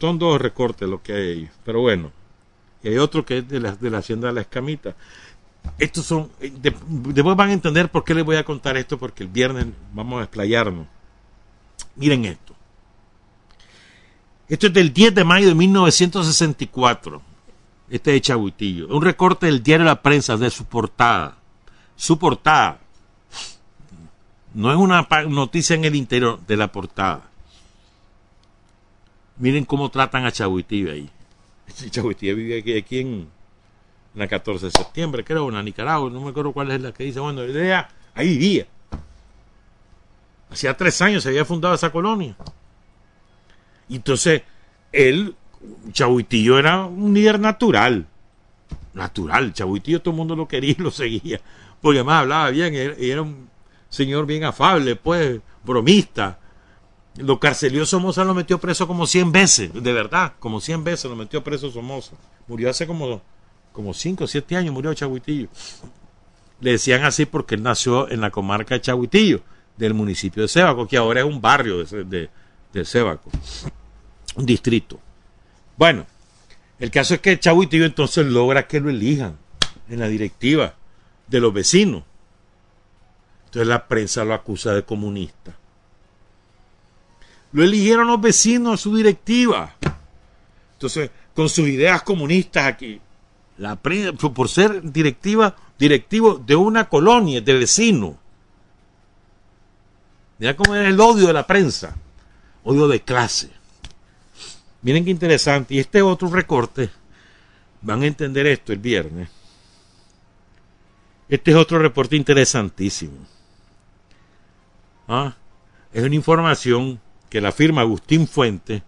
son dos recortes lo que hay ahí, pero bueno. Y hay otro que es de la, de la Hacienda de la Escamita. Estos son, eh, después van a entender por qué les voy a contar esto, porque el viernes vamos a explayarnos. Miren esto. Esto es del 10 de mayo de 1964. Este es de Chahuitillo. Un recorte del diario La Prensa de su portada. Su portada no es una noticia en el interior de la portada. Miren cómo tratan a Chahuitín ahí. Chahuitín vive aquí, en la 14 de septiembre, creo, en la Nicaragua, no me acuerdo cuál es la que dice. Bueno, idea, ahí vivía. Hacía tres años se había fundado esa colonia. Entonces, él, Chahuitillo era un líder natural. Natural, Chahuitillo todo el mundo lo quería y lo seguía. Porque además hablaba bien, era un señor bien afable, pues, bromista. Lo carcelió Somoza lo metió preso como 100 veces, de verdad, como 100 veces lo metió preso Somoza. Murió hace como, como 5 o 7 años, murió Chahuitillo. Le decían así porque él nació en la comarca de Chahuitillo, del municipio de Sébaco, que ahora es un barrio de, de Sébaco, un distrito. Bueno, el caso es que Chahuitillo entonces logra que lo elijan en la directiva de los vecinos. Entonces la prensa lo acusa de comunista. Lo eligieron los vecinos a su directiva. Entonces, con sus ideas comunistas aquí, La por ser directiva, directivo de una colonia, de vecino. Mira cómo era el odio de la prensa. Odio de clase. Miren qué interesante. Y este otro recorte, van a entender esto el viernes. Este es otro reporte interesantísimo. ¿Ah? Es una información que la firma Agustín Fuente,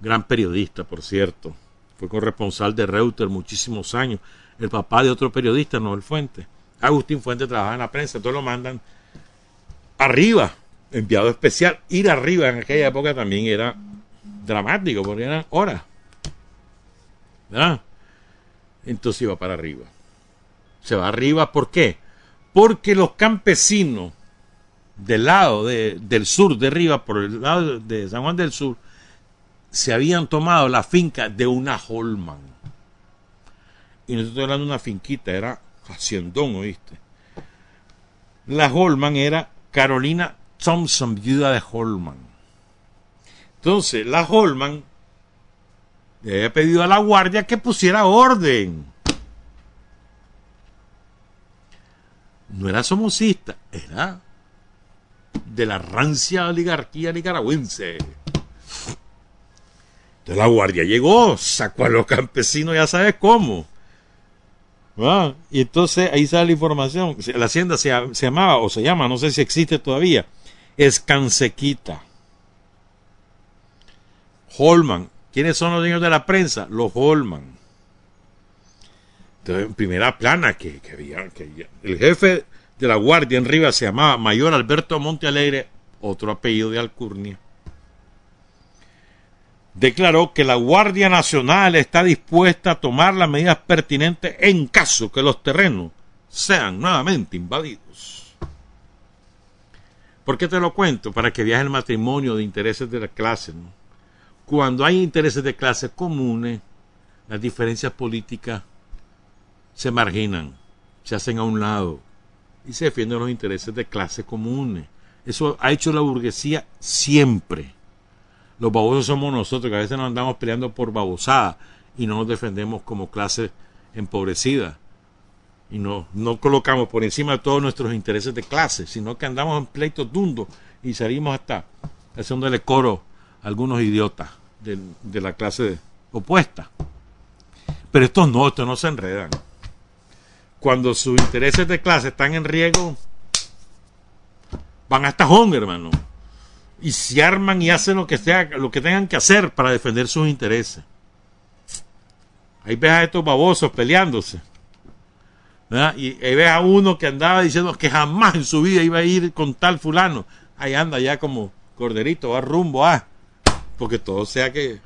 gran periodista, por cierto, fue corresponsal de Reuters muchísimos años, el papá de otro periodista, Noel Fuente. Agustín Fuente trabaja en la prensa, entonces lo mandan arriba, enviado especial. Ir arriba en aquella época también era dramático, porque eran horas. ¿Verdad? Entonces iba para arriba. Se va arriba, ¿por qué? Porque los campesinos del lado del sur de arriba, por el lado de San Juan del Sur, se habían tomado la finca de una Holman. Y no estoy hablando de una finquita, era haciendón, ¿oíste? La Holman era Carolina Thompson, viuda de Holman. Entonces, la Holman le había pedido a la guardia que pusiera orden. No era somocista, era de la rancia oligarquía nicaragüense. Entonces la guardia llegó, sacó a los campesinos, ya sabes cómo. ¿Ah? Y entonces ahí sale la información. La hacienda se, llamaba, o se llama, no sé si existe todavía, Escansequita. Holman. ¿Quiénes son los dueños de la prensa? Los Holman. Entonces, en primera plana, que, que había, que el jefe de la Guardia en Rivas se llamaba Mayor Alberto Montealegre, otro apellido de Alcurnia, declaró que la Guardia Nacional está dispuesta a tomar las medidas pertinentes en caso que los terrenos sean nuevamente invadidos. ¿Por qué te lo cuento? Para que viaje el matrimonio de intereses de la clase. Cuando hay intereses de clase comunes, las diferencias políticas se marginan, se hacen a un lado y se defienden los intereses de clases comunes. Eso ha hecho la burguesía siempre. Los babosos somos nosotros, que a veces nos andamos peleando por babosada y no nos defendemos como clase empobrecida. Y no, no colocamos por encima de todos nuestros intereses de clase, sino que andamos en pleitos dundos y salimos hasta haciéndole coro a algunos idiotas de, de la clase opuesta. Pero estos no, estos no se enredan cuando sus intereses de clase están en riesgo, van hasta home, hermano. Y se arman y hacen lo que sea, lo que tengan que hacer para defender sus intereses. Ahí ves a estos babosos peleándose. Y ahí ves a uno que andaba diciendo que jamás en su vida iba a ir con tal fulano. Ahí anda ya como corderito, va rumbo a. Porque todo sea que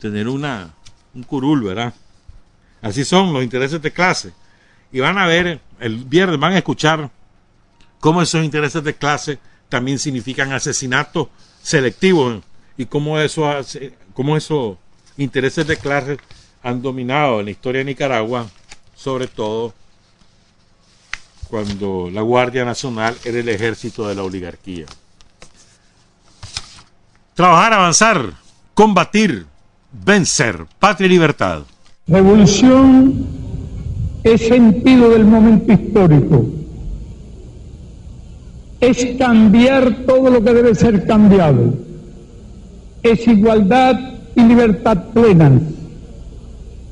tener una, un curul, ¿verdad? Así son los intereses de clase y van a ver, el viernes van a escuchar cómo esos intereses de clase también significan asesinato selectivo y cómo eso cómo esos intereses de clase han dominado en la historia de Nicaragua, sobre todo cuando la Guardia Nacional era el ejército de la oligarquía. Trabajar, avanzar, combatir, vencer, patria y libertad. Revolución es sentido del momento histórico. Es cambiar todo lo que debe ser cambiado. Es igualdad y libertad plena.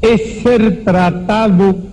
Es ser tratado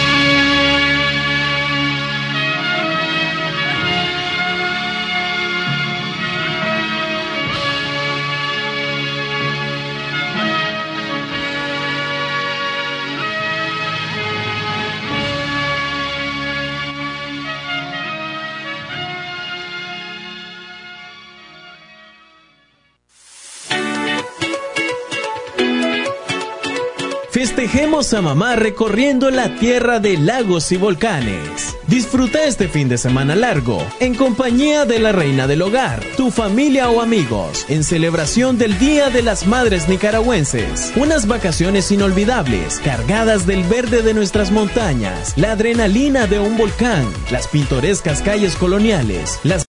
Festejemos a mamá recorriendo la tierra de lagos y volcanes. Disfruta este fin de semana largo en compañía de la reina del hogar, tu familia o amigos, en celebración del Día de las Madres Nicaragüenses. Unas vacaciones inolvidables, cargadas del verde de nuestras montañas, la adrenalina de un volcán, las pintorescas calles coloniales, las